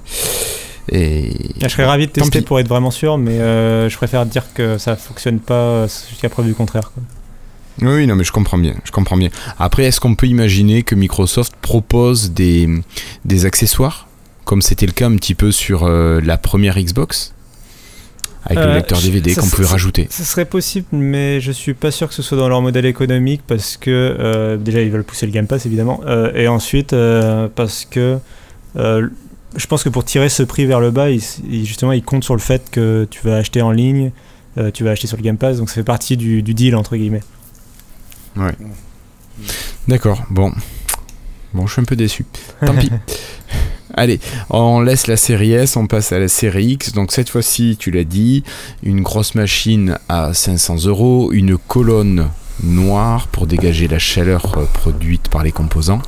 Et. Ah, je serais ravi de tester pour être vraiment sûr, mais euh, je préfère dire que ça fonctionne pas jusqu'à preuve du contraire. quoi. Oui, non, mais je comprends bien. Je comprends bien. Après, est-ce qu'on peut imaginer que Microsoft propose des, des accessoires, comme c'était le cas un petit peu sur euh, la première Xbox, avec le Euh, lecteur je- DVD qu'on pouvait rajouter Ce serait possible, mais je suis pas sûr que ce soit dans leur modèle économique parce que euh, déjà ils veulent pousser le Game Pass évidemment, euh, et ensuite parce que je pense que pour tirer ce prix vers le bas, ils, justement ils comptent sur le fait que tu vas acheter en ligne, tu vas acheter sur le Game Pass, donc ça fait partie du, du deal entre guillemets. D'accord, bon. Bon, je suis un peu déçu. Tant pis. Allez, on laisse la série S, on passe à la série X. Donc cette fois-ci, tu l'as dit, une grosse machine à 500 euros, une colonne noire pour dégager la chaleur euh, produite par les composants.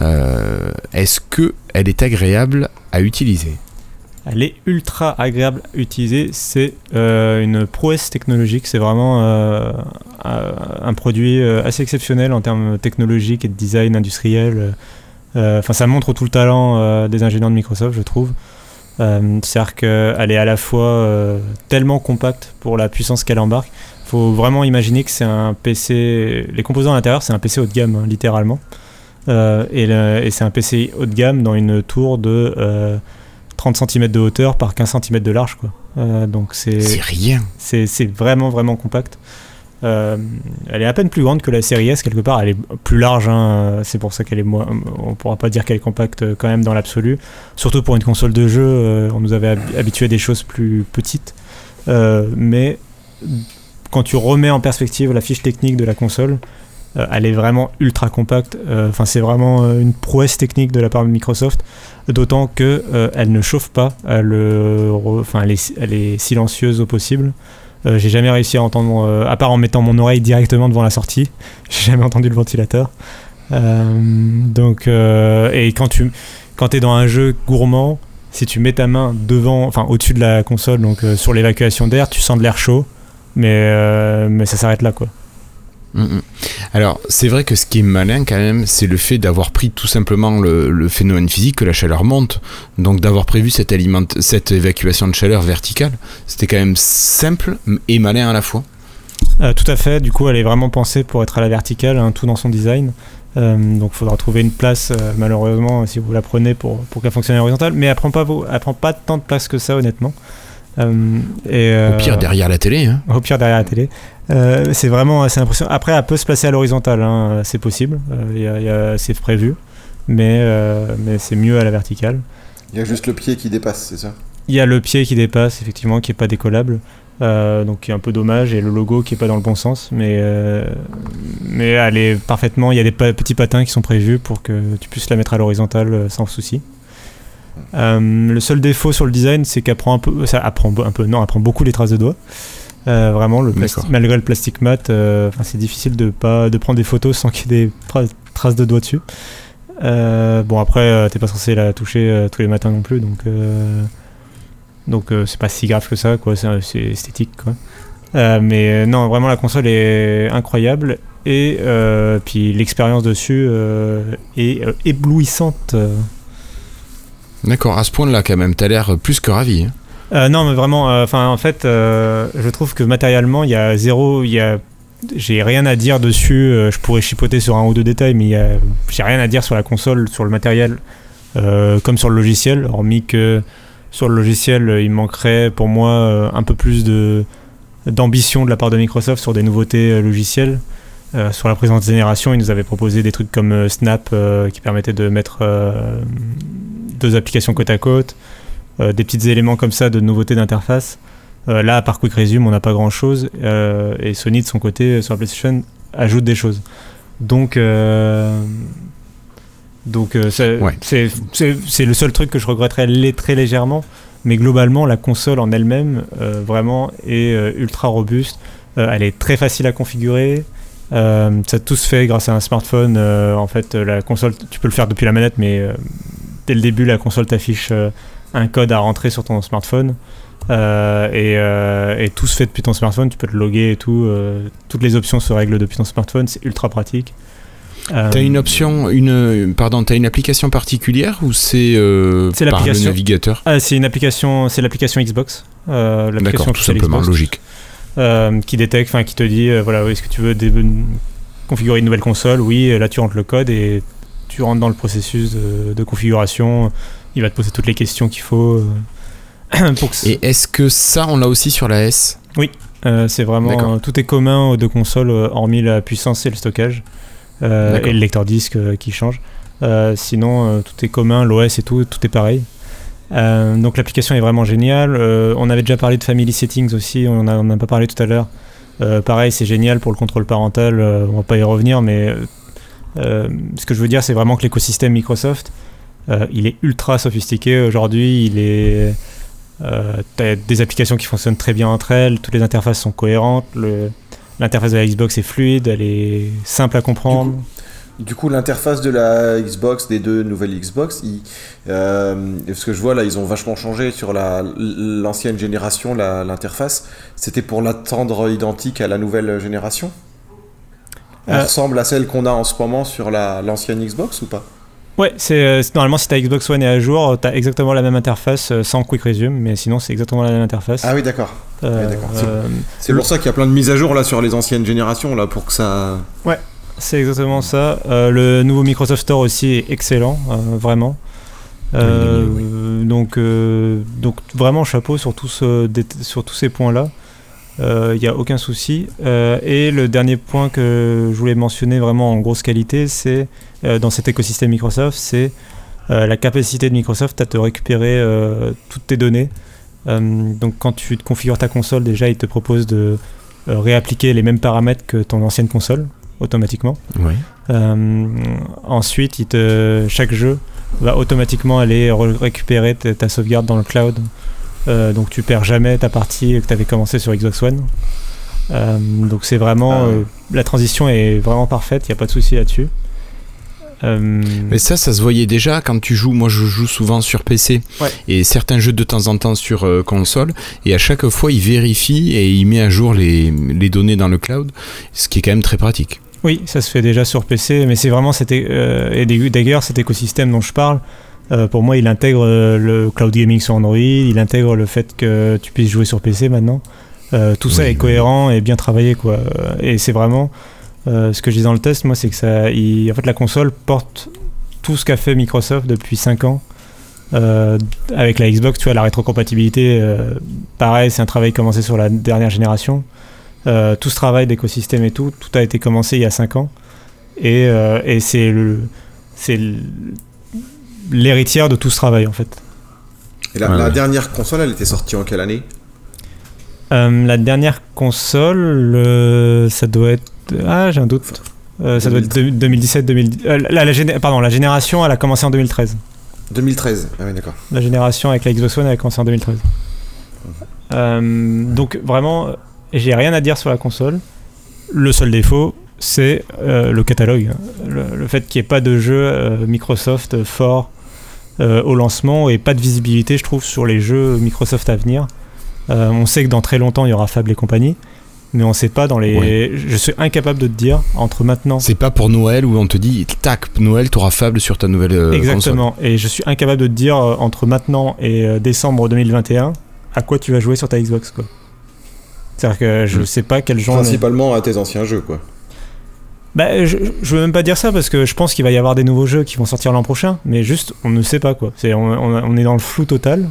Euh, Est-ce que elle est agréable à utiliser? Elle est ultra agréable à utiliser. C'est euh, une prouesse technologique. C'est vraiment euh, un un produit euh, assez exceptionnel en termes technologiques et de design industriel. Euh, Enfin, ça montre tout le talent euh, des ingénieurs de Microsoft, je trouve. Euh, C'est-à-dire qu'elle est à la fois euh, tellement compacte pour la puissance qu'elle embarque. Il faut vraiment imaginer que c'est un PC. Les composants à l'intérieur, c'est un PC haut de gamme, hein, littéralement. Euh, et c'est un PC haut de gamme dans une tour de. euh, 30 cm de hauteur par 15 cm de large quoi. Euh, donc c'est C'est rien. c'est c'est vraiment vraiment compact. Euh, elle est à peine plus grande que la série S quelque part, elle est plus large, hein, c'est pour ça qu'elle est moins. On pourra pas dire qu'elle est compacte euh, quand même dans l'absolu. Surtout pour une console de jeu, on nous avait hab- habitué à des choses plus petites. Euh, mais quand tu remets en perspective la fiche technique de la console, euh, elle est vraiment ultra compacte. Euh, Enfin, c'est vraiment euh, une prouesse technique de la part de Microsoft. D'autant que elle ne chauffe pas, elle, est, silencieuse au possible. J'ai jamais réussi à entendre, à part en mettant mon oreille directement devant la sortie, j'ai jamais entendu le ventilateur. Donc, et quand tu quand es dans un jeu gourmand, si tu mets ta main devant, enfin au-dessus de la console, donc sur l'évacuation d'air, tu sens de l'air chaud, mais, mais ça s'arrête là quoi. Alors, c'est vrai que ce qui est malin quand même, c'est le fait d'avoir pris tout simplement le, le phénomène physique que la chaleur monte. Donc d'avoir prévu cette, cette évacuation de chaleur verticale. C'était quand même simple et malin à la fois. Euh, tout à fait, du coup elle est vraiment pensée pour être à la verticale, hein, tout dans son design. Euh, donc il faudra trouver une place, euh, malheureusement, si vous la prenez pour, pour qu'elle fonctionne à l'horizontale. Mais elle prend, pas, elle prend pas tant de place que ça, honnêtement. Et, Au pire, derrière la télé. Hein. Au pire, derrière la télé. Euh, c'est vraiment assez impressionnant. Après, elle peut se placer à l'horizontale, hein, c'est possible, euh, c'est prévu. Mais, euh, mais c'est mieux à la verticale. Il y a juste le pied qui dépasse, c'est ça? Il y a le pied qui dépasse, effectivement, qui est pas décollable. euh, donc qui est un peu dommage et le logo qui est pas dans le bon sens mais euh, mais elle est parfaitement il y a des pa- petits patins qui sont prévus pour que tu puisses la mettre à l'horizontale sans souci Euh, le seul défaut sur le design c'est qu'elle prend un peu ça apprend un peu non elle prend beaucoup les traces de doigts Euh, vraiment le malgré le plastique mat euh, c'est difficile de pas de prendre des photos sans qu'il y ait des tra- traces de doigts dessus Euh, bon après t'es pas censé la toucher tous les matins non plus donc euh, donc c'est pas si grave que ça quoi c'est esthétique quoi mais non vraiment la console est incroyable et puis l'expérience dessus est éblouissante. D'accord, à ce point-là quand même, t'as l'air plus que ravi. hein. Euh, non, mais vraiment, euh, enfin, en fait, euh, je trouve que matériellement, il y a zéro, il y a, j'ai rien à dire dessus. je pourrais chipoter sur un ou deux détails, mais j'ai rien à dire sur la console, sur le matériel, comme sur le logiciel, hormis que sur le logiciel, il manquerait pour moi un peu plus de d'ambition de la part de Microsoft sur des nouveautés logicielles. Sur la présente génération, ils nous avaient proposé des trucs comme Snap qui permettait de mettre deux applications côte à côte, des petits éléments comme ça de nouveautés d'interface. là, par Quick Resume, on n'a pas grand chose. et Sony, de son côté, sur la PlayStation, ajoute des choses. Donc, donc c'est le seul truc que je regretterais très légèrement. Mais globalement, la console en elle-même, vraiment, est ultra robuste. elle est très facile à configurer. Euh, ça tout se fait grâce à un smartphone. Euh, en fait, la console, tu peux le faire depuis la manette, mais euh, dès le début, la console t'affiche un code à rentrer sur ton smartphone. Et, et, tout se fait depuis ton smartphone. Tu peux te loguer et tout. toutes les options se règlent depuis ton smartphone. C'est ultra pratique. T'as une option, une, pardon, t'as une application particulière ou c'est par le navigateur? Ah, C'est une application, c'est l'application Xbox. D'accord, tout simplement, logique. Euh, qui détecte, enfin qui te dit euh, voilà, est-ce que tu veux configurer une nouvelle console? Oui, là tu rentres le code et tu rentres dans le processus de, configuration. Il va te poser toutes les questions qu'il faut. Euh, et est-ce que ça, on l'a aussi sur la S? Oui, c'est vraiment tout est commun aux deux consoles, hormis la puissance et le stockage et le lecteur disque qui change. sinon, tout est commun, l'OS et tout, tout est pareil. Euh, donc l'application est vraiment géniale. Euh, on avait déjà parlé de Family Settings aussi, on n'en a, pas parlé tout à l'heure. Euh, pareil, c'est génial pour le contrôle parental, on va pas y revenir, mais ce que je veux dire, c'est vraiment que l'écosystème Microsoft, il est ultra sophistiqué aujourd'hui. Il est, as des applications qui fonctionnent très bien entre elles, toutes les interfaces sont cohérentes, l'interface de la Xbox est fluide, elle est simple à comprendre. Du coup, l'interface de la Xbox, des deux nouvelles Xbox, euh, ce que je vois là, ils ont vachement changé sur l'ancienne génération, l'interface. C'était pour l'attendre identique à la nouvelle génération? Elle euh. ressemble à celle qu'on a en ce moment sur l'ancienne Xbox ou pas? Ouais, c'est euh, normalement si ta Xbox One est à jour, tu as exactement la même interface sans Quick Resume, mais sinon c'est exactement la même interface. Ah oui, d'accord. c'est pour ça qu'il y a plein de mises à jour là sur les anciennes générations là pour que ça. Ouais, c'est exactement ça. Euh, le nouveau Microsoft Store aussi est excellent, euh, vraiment. Euh, donc, donc vraiment chapeau sur, tous, sur tous ces points-là. Il n'y a aucun souci. et le dernier point que je voulais mentionner vraiment en grosse qualité, c'est dans cet écosystème Microsoft, c'est la capacité de Microsoft à te récupérer toutes tes données. donc quand tu te configures ta console, déjà il te propose de réappliquer les mêmes paramètres que ton ancienne console automatiquement. Euh, ensuite, il te, chaque jeu va automatiquement aller récupérer ta sauvegarde dans le cloud. Euh, donc tu perds jamais ta partie que tu avais commencé sur Xbox One. Euh, donc c'est vraiment... Ah la transition est vraiment parfaite, il n'y a pas de souci là-dessus. Mais ça, ça se voyait déjà quand tu joues. Moi, je joue souvent sur PC et certains jeux de temps en temps sur console. Et à chaque fois, il vérifie et il met à jour les, les, données dans le cloud, ce qui est quand même très pratique. Oui, ça se fait déjà sur PC, mais c'est vraiment cet, euh, et d'ailleurs cet écosystème dont je parle. Euh, pour moi, il intègre euh, le cloud gaming sur Android, il intègre le fait que tu puisses jouer sur PC maintenant. tout ça est cohérent et bien travaillé, quoi. Et c'est vraiment ce que je dis dans le test, moi, c'est que ça, en fait, la console porte tout ce qu'a fait Microsoft depuis 5 ans. avec la Xbox, tu vois, la rétrocompatibilité, pareil, c'est un travail commencé sur la dernière génération. Euh, tout ce travail d'écosystème et tout, tout a été commencé il y a 5 ans. Et, euh, et c'est l'héritière de tout ce travail en fait. Et la, dernière console, elle était sortie en quelle année? Euh, La dernière console, ça doit être. Ah, j'ai un doute. ça doit être 2017 2010 la, pardon, la génération, elle a commencé en 2013. 2013, ah oui, d'accord. La génération avec la Xbox One, elle a commencé en 2013. Mhm. donc vraiment, j'ai rien à dire sur la console. Le seul défaut, c'est euh, le catalogue. Le, fait qu'il n'y ait pas de jeu euh, Microsoft fort euh, au lancement et pas de visibilité, je trouve, sur les jeux Microsoft à venir. on sait que dans très longtemps, il y aura Fable et compagnie. Mais on sait pas dans les. Je suis incapable de te dire entre maintenant. C'est pas pour Noël où on te dit tac Noël t'auras Fable sur ta nouvelle Exactement. Et je suis incapable de te dire entre maintenant et décembre 2021 à quoi tu vas jouer sur ta Xbox quoi. C'est-à-dire que je ne hmm. sais pas quel genre. Principalement à tes anciens jeux, quoi. Bah, je, je veux même pas dire ça parce que je pense qu'il va y avoir des nouveaux jeux qui vont sortir l'an prochain, mais juste on ne sait pas quoi. C'est, on, est dans le flou total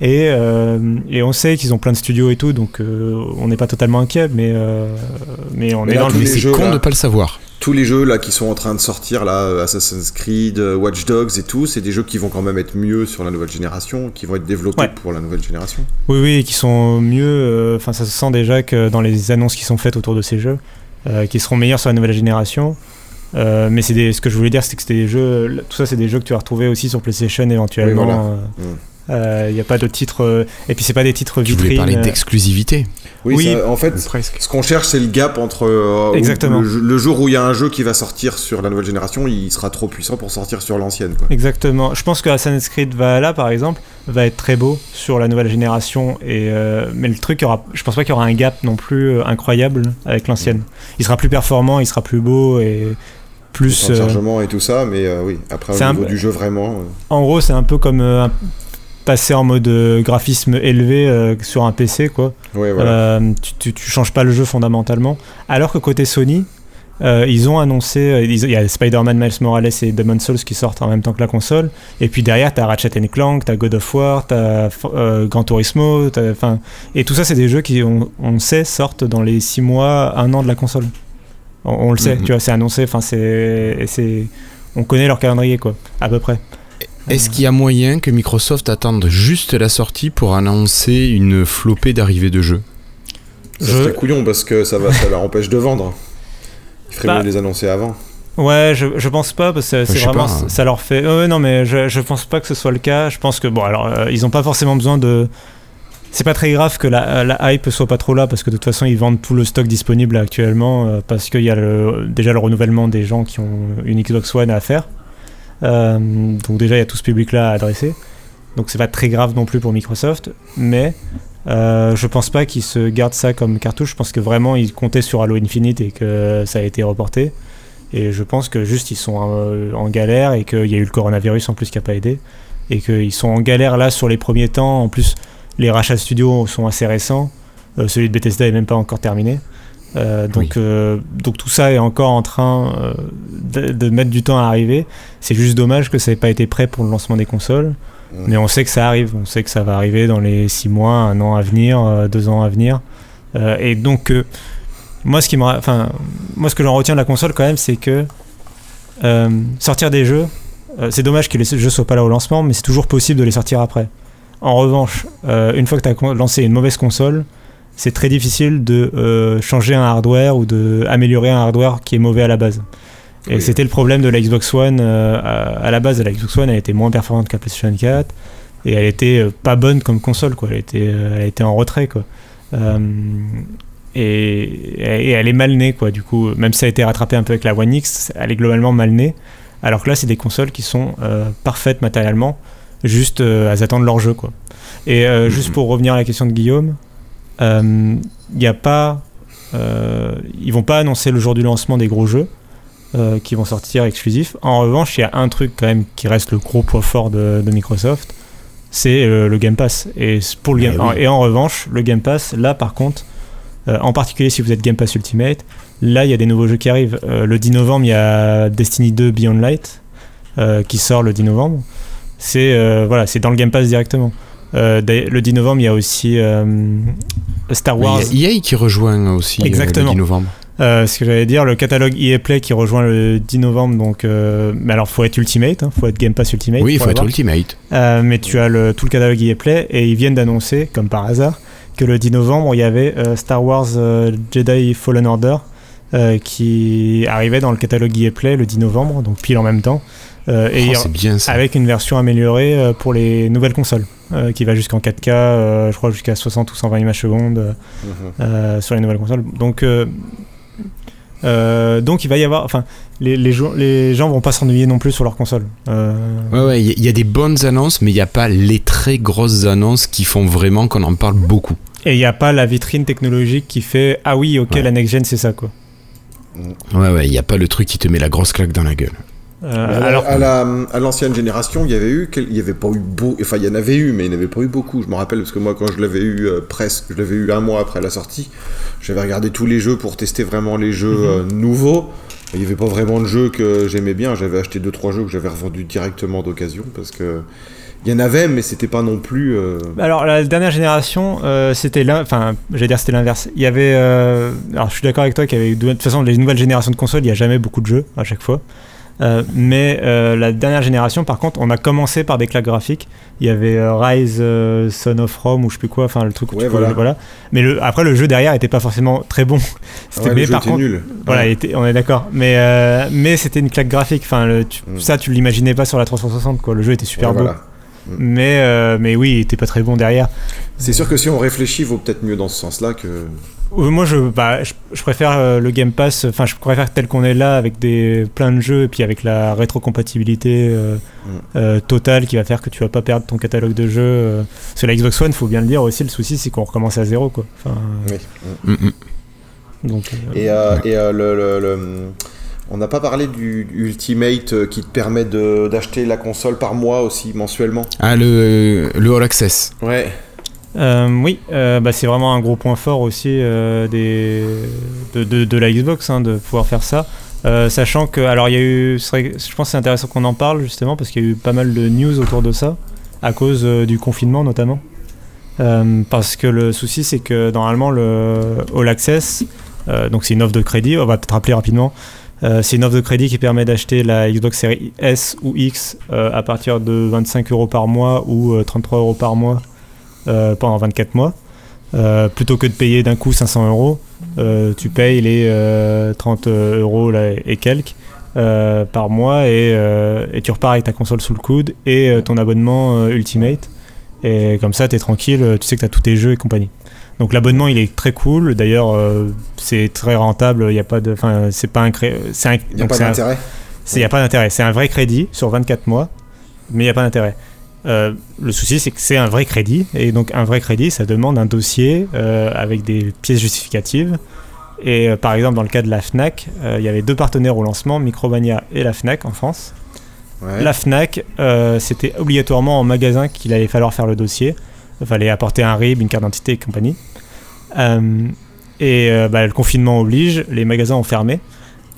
et, euh, et on sait qu'ils ont plein de studios et tout, donc euh, on n'est pas totalement inquiet, mais, euh, mais on est dans le. C'est con de pas le savoir. tous les jeux là qui sont en train de sortir là, Assassin's Creed, Watch Dogs et tout, c'est des jeux qui vont quand même être mieux sur la nouvelle génération, qui vont être développés pour la nouvelle génération. Oui, oui, qui sont mieux. Enfin, ça se sent déjà que dans les annonces qui sont faites autour de ces jeux, qui seront meilleurs sur la nouvelle génération. mais c'est ce que je voulais dire, c'est que c'était des jeux. Tout ça, c'est des jeux que tu vas retrouver aussi sur PlayStation éventuellement. Oui, mm. Il euh, n'y a pas de titres. Euh, et puis, c'est pas des titres vitrines. Tu voulais parler euh. d'exclusivité. Oui, en fait, ce qu'on cherche, c'est le gap entre. Exactement. Le, jour où il y a un jeu qui va sortir sur la nouvelle génération, il sera trop puissant pour sortir sur l'ancienne. Exactement. Je pense que Assassin's Creed Valhalla, par exemple, va être très beau sur la nouvelle génération. Et, mais le truc, il y aura, je pense pas qu'il y aura un gap non plus incroyable avec l'ancienne. Il sera plus performant, il sera plus beau et plus. Le chargement et tout ça, mais oui, après, au niveau du jeu, vraiment. En gros, c'est un peu comme un passer en mode euh, graphisme élevé euh, sur un PC quoi. Euh, tu, tu, changes pas le jeu fondamentalement. Alors que côté Sony, ils ont annoncé, il y a Spider-Man Miles Morales et Demon's Souls qui sortent en même temps que la console. Et puis derrière, t'as Ratchet Clank, t'as God of War, t'as Gran Turismo, et tout ça, c'est des jeux qui, on, sait, sortent dans les 6 mois, 1 an de la console. On, le sait, mm-hmm. tu vois, c'est annoncé, enfin, c'est, on connaît leur calendrier, quoi, à peu près. Est-ce qu'il y a moyen que Microsoft attende juste la sortie pour annoncer une flopée d'arrivée de jeux? Ça je... couillon parce que ça, va, ça leur empêche de vendre. Il ferait bah. mieux de les annoncer avant. Ouais, je, je pense pas parce que c'est vraiment hein. ça leur fait. non, mais je, je pense pas que ce soit le cas. Je pense que bon, alors euh, ils ont pas forcément besoin de. C'est pas très grave que la, la, hype soit pas trop là parce que de toute façon ils vendent tout le stock disponible actuellement euh, parce qu'il y a déjà le renouvellement des gens qui ont une Xbox One à faire. Euh, donc déjà, il y a tout ce public-là à adresser. Donc c'est pas très grave non plus pour Microsoft, mais euh, je pense pas qu'ils se gardent ça comme cartouche. Je pense que vraiment ils comptaient sur Halo Infinite et que ça a été reporté. Et je pense que juste ils sont euh, en, galère et qu'il y a eu le coronavirus en plus qui a pas aidé. Et qu'ils sont en galère là sur les premiers temps. En plus, les rachats studios sont assez récents. celui de Bethesda est même pas encore terminé. Euh, donc, euh, donc tout ça est encore en train euh, de, mettre du temps à arriver. C'est juste dommage que ça n'ait pas été prêt pour le lancement des consoles. Mais on sait que ça arrive. On sait que ça va arriver dans les 6 mois, un an à venir, 2 ans à venir. et donc, moi, ce qui enfin, moi, ce que j'en retiens de la console quand même, c'est que sortir des jeux, c'est dommage que les jeux soient pas là au lancement, mais c'est toujours possible de les sortir après. En revanche, une fois que tu as lancé une mauvaise console, c'est très difficile de euh, changer un hardware ou de améliorer un hardware qui est mauvais à la base. Et c'était le problème de la Xbox One euh, à, la base. La Xbox One, elle était moins performante que la PlayStation 4 et elle était euh, pas bonne comme console, quoi. Elle était, elle était en retrait, quoi. Et, elle est mal née, quoi. Du coup, même si ça a été rattrapé un peu avec la One X, elle est globalement mal née. Alors que là, c'est des consoles qui sont parfaites matériellement, juste elles attendent leur jeu, quoi. Et juste mm-hmm. pour revenir à la question de Guillaume, il euh, a pas. Euh, ils vont pas annoncer le jour du lancement des gros jeux. Euh, qui vont sortir exclusifs. En revanche, il y a un truc quand même qui reste le gros poids fort de, Microsoft, c'est le Game Pass. Et, pour le ah et en revanche, le Game Pass, là par contre, en particulier si vous êtes Game Pass Ultimate, là il y a des nouveaux jeux qui arrivent. le 10 novembre, il y a Destiny 2 Beyond Light qui sort le 10 novembre. C'est voilà, c'est dans le Game Pass directement. Euh, le 10 novembre, il y a aussi euh, Star Wars. Il y a EA qui rejoint aussi Exactement. Euh, le 10 novembre. ce que j'allais dire, le catalogue EA Play qui rejoint le 10 novembre, donc, mais alors faut être Ultimate, hein, faut être Game Pass Ultimate. Oui, il faut être Ultimate. mais tu as le, tout le catalogue EA Play et ils viennent d'annoncer, comme par hasard, que le 10 novembre il y avait Star Wars Jedi Fallen Order qui arrivait dans le catalogue EA Play le 10 novembre, donc pile en même temps. Euh, et oh, bien, avec une version améliorée euh, pour les nouvelles consoles euh, qui va jusqu'en 4K, je crois jusqu'à 60 ou 120 images secondes mhm. sur les nouvelles consoles. Donc donc il va y avoir, enfin, les, les, les gens vont pas s'ennuyer non plus sur leur console. Ouais, ouais, il y, a des bonnes annonces, mais il n'y a pas les très grosses annonces qui font vraiment qu'on en parle beaucoup. Et il n'y a pas la vitrine technologique qui fait ah oui, ok, la next gen c'est ça quoi. Ouais, ouais, il n'y a pas le truc qui te met la grosse claque dans la gueule. Euh, alors à l'ancienne génération, il y avait eu, il y avait pas eu beau, enfin il y en avait eu, mais il n'y avait pas eu beaucoup. Je me rappelle parce que moi, quand je l'avais eu euh, presque, je l'avais eu un mois après la sortie, j'avais regardé tous les jeux pour tester vraiment les jeux mhm. euh, nouveaux. Il n'y avait pas vraiment de jeux que j'aimais bien. J'avais acheté 2-3 jeux que j'avais revendus directement d'occasion parce que. Il y en avait, mais c'était pas non plus. euh, Alors la dernière génération, euh, c'était l'in- enfin, j'allais dire c'était l'inverse. Il y avait, euh, alors je suis d'accord avec toi qu'il y avait de toute façon les nouvelles générations de consoles, il y a jamais beaucoup de jeux à chaque fois. Euh, mais euh, la dernière génération, par contre, on a commencé par des claques graphiques. Il y avait euh, Rise, euh, Son of Rome ou je sais plus quoi, enfin le truc. où Ouais, tu pouvais- voilà. Mais le, après le jeu derrière était pas forcément très bon. C'était ouais, mais le jeu par était contre, nul. voilà, Ouais. était- on est d'accord. Mais euh, mais c'était une claque graphique. Enfin, le- tu- Mm. ça tu l'imaginais pas sur la 360 quoi. Le jeu était super beau. voilà. Mais euh, mais oui, il était pas très bon derrière. C'est sûr que si on réfléchit, vaut peut-être mieux dans ce sens-là que. Euh, Moi, je, bah, je, je préfère euh, le Game Pass, enfin, je préfère tel qu'on est là, avec des, plein de jeux, et puis avec la rétrocompatibilité euh, Mm. euh, totale qui va faire que tu vas pas perdre ton catalogue de jeux. Sur la Xbox One, faut bien le dire aussi, le souci, c'est qu'on recommence à zéro, quoi. Enfin, Oui. Mm, mm. donc, euh, Et, euh, et, euh, le, le- le- on n'a pas parlé du Ultimate euh, qui te permet de- d'acheter la console par mois aussi, mensuellement? Ah, le, le All Access. Ouais. euh, oui, euh, bah, c'est vraiment un gros point fort aussi euh, des, de, de, de la Xbox, hein, de pouvoir faire ça. Euh, sachant que, alors il y a eu, je pense que c'est intéressant qu'on en parle justement parce qu'il y a eu pas mal de news autour de ça, à cause euh, du confinement notamment. Euh, parce que le souci c'est que normalement le All Access, euh, donc c'est une offre de crédit, on va peut-être rappeler rapidement, euh, c'est une offre de crédit qui permet d'acheter la Xbox Series S ou X euh, à partir de 25 euros par mois ou euh, 33 euros par mois euh, pendant 24 mois. Euh, plutôt que de payer d'un coup 500 euros, euh, tu payes les euh, 30 euros et quelques euh, par mois et, euh, et tu repars avec ta console sous le coude et euh, ton abonnement euh, Ultimate. Et comme ça, tu es tranquille, tu sais que tu as tous tes jeux et compagnie. Donc l'abonnement, il est très cool. D'ailleurs, euh, c'est très rentable. Il n'y a pas de, enfin, c'est pas un, cré- un, Il n'y a pas d'intérêt. il n'y a pas d'intérêt. C'est un vrai crédit sur 24 mois, mais il n'y a pas d'intérêt. Euh, le souci, c'est que c'est un vrai crédit. Et donc, un vrai crédit, ça demande un dossier euh, avec des pièces justificatives. Et par exemple, dans le cas de la Fnac, il y avait deux partenaires au lancement, Micromania et la Fnac en France. Ouais. La Fnac, c'était obligatoirement en magasin qu'il allait falloir faire le dossier. Il fallait apporter un RIB, une carte d'identité et compagnie. Euh, et euh, bah, le confinement oblige, les magasins ont fermé.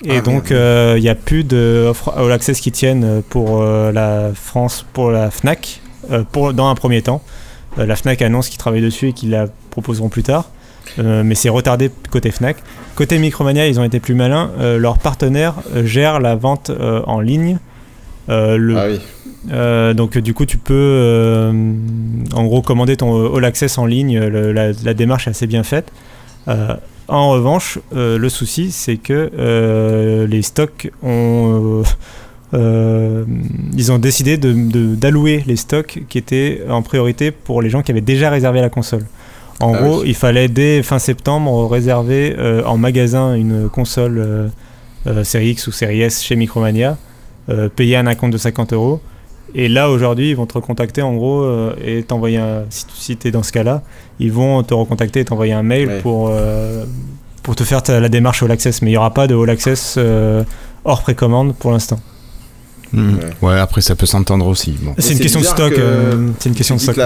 Et Ah, donc, merde. euh, il n'y a plus d'offres All Access qui tiennent pour euh, la France, pour la Fnac, euh, pour, dans un premier temps. La Fnac annonce qu'ils travaillent dessus et qu'ils la proposeront plus tard. Mais c'est retardé côté Fnac. Côté Micromania, ils ont été plus malins. Leur partenaire gère la vente en ligne. Le, Ah oui. Euh, donc du coup tu peux euh, en gros commander ton All Access en ligne, le- la, la démarche est assez bien faite. Euh, en revanche, le souci c'est que les stocks ont... ils ont décidé de- de- d'allouer les stocks qui étaient en priorité pour les gens qui avaient déjà réservé la console. En Ah gros, oui. il fallait dès fin septembre réserver en magasin une console série X ou série S chez Micromania, payer un acompte de 50 euros. Et là, aujourd'hui, ils vont te recontacter en gros euh, et t'envoyer un. Si, tu- si tu es dans ce cas-là, ils vont te recontacter et t'envoyer un mail Ouais. pour, euh, pour te faire ta- la démarche All Access. Mais il n'y aura pas de All Access euh, hors précommande pour l'instant. Mm. Ouais. Ouais, après ça peut s'entendre aussi. Bon. C'est une question de stock. c'est une question de stock.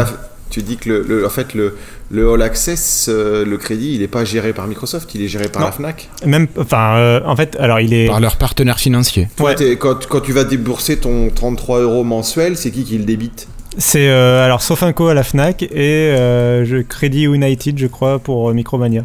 Tu dis que le, le- en fait le, le All Access, euh, le crédit, il n'est pas géré par Microsoft, il est géré par Non. la Fnac. Même, enfin, euh, en fait, alors il est. Par leur partenaire financier. Toi, Ouais. t'es- quand, quand tu vas débourser ton 33 euros mensuel, c'est qui qui le débite C'est euh, alors Sofinco à la Fnac et euh, je, Crédit United, je crois, pour Micromania.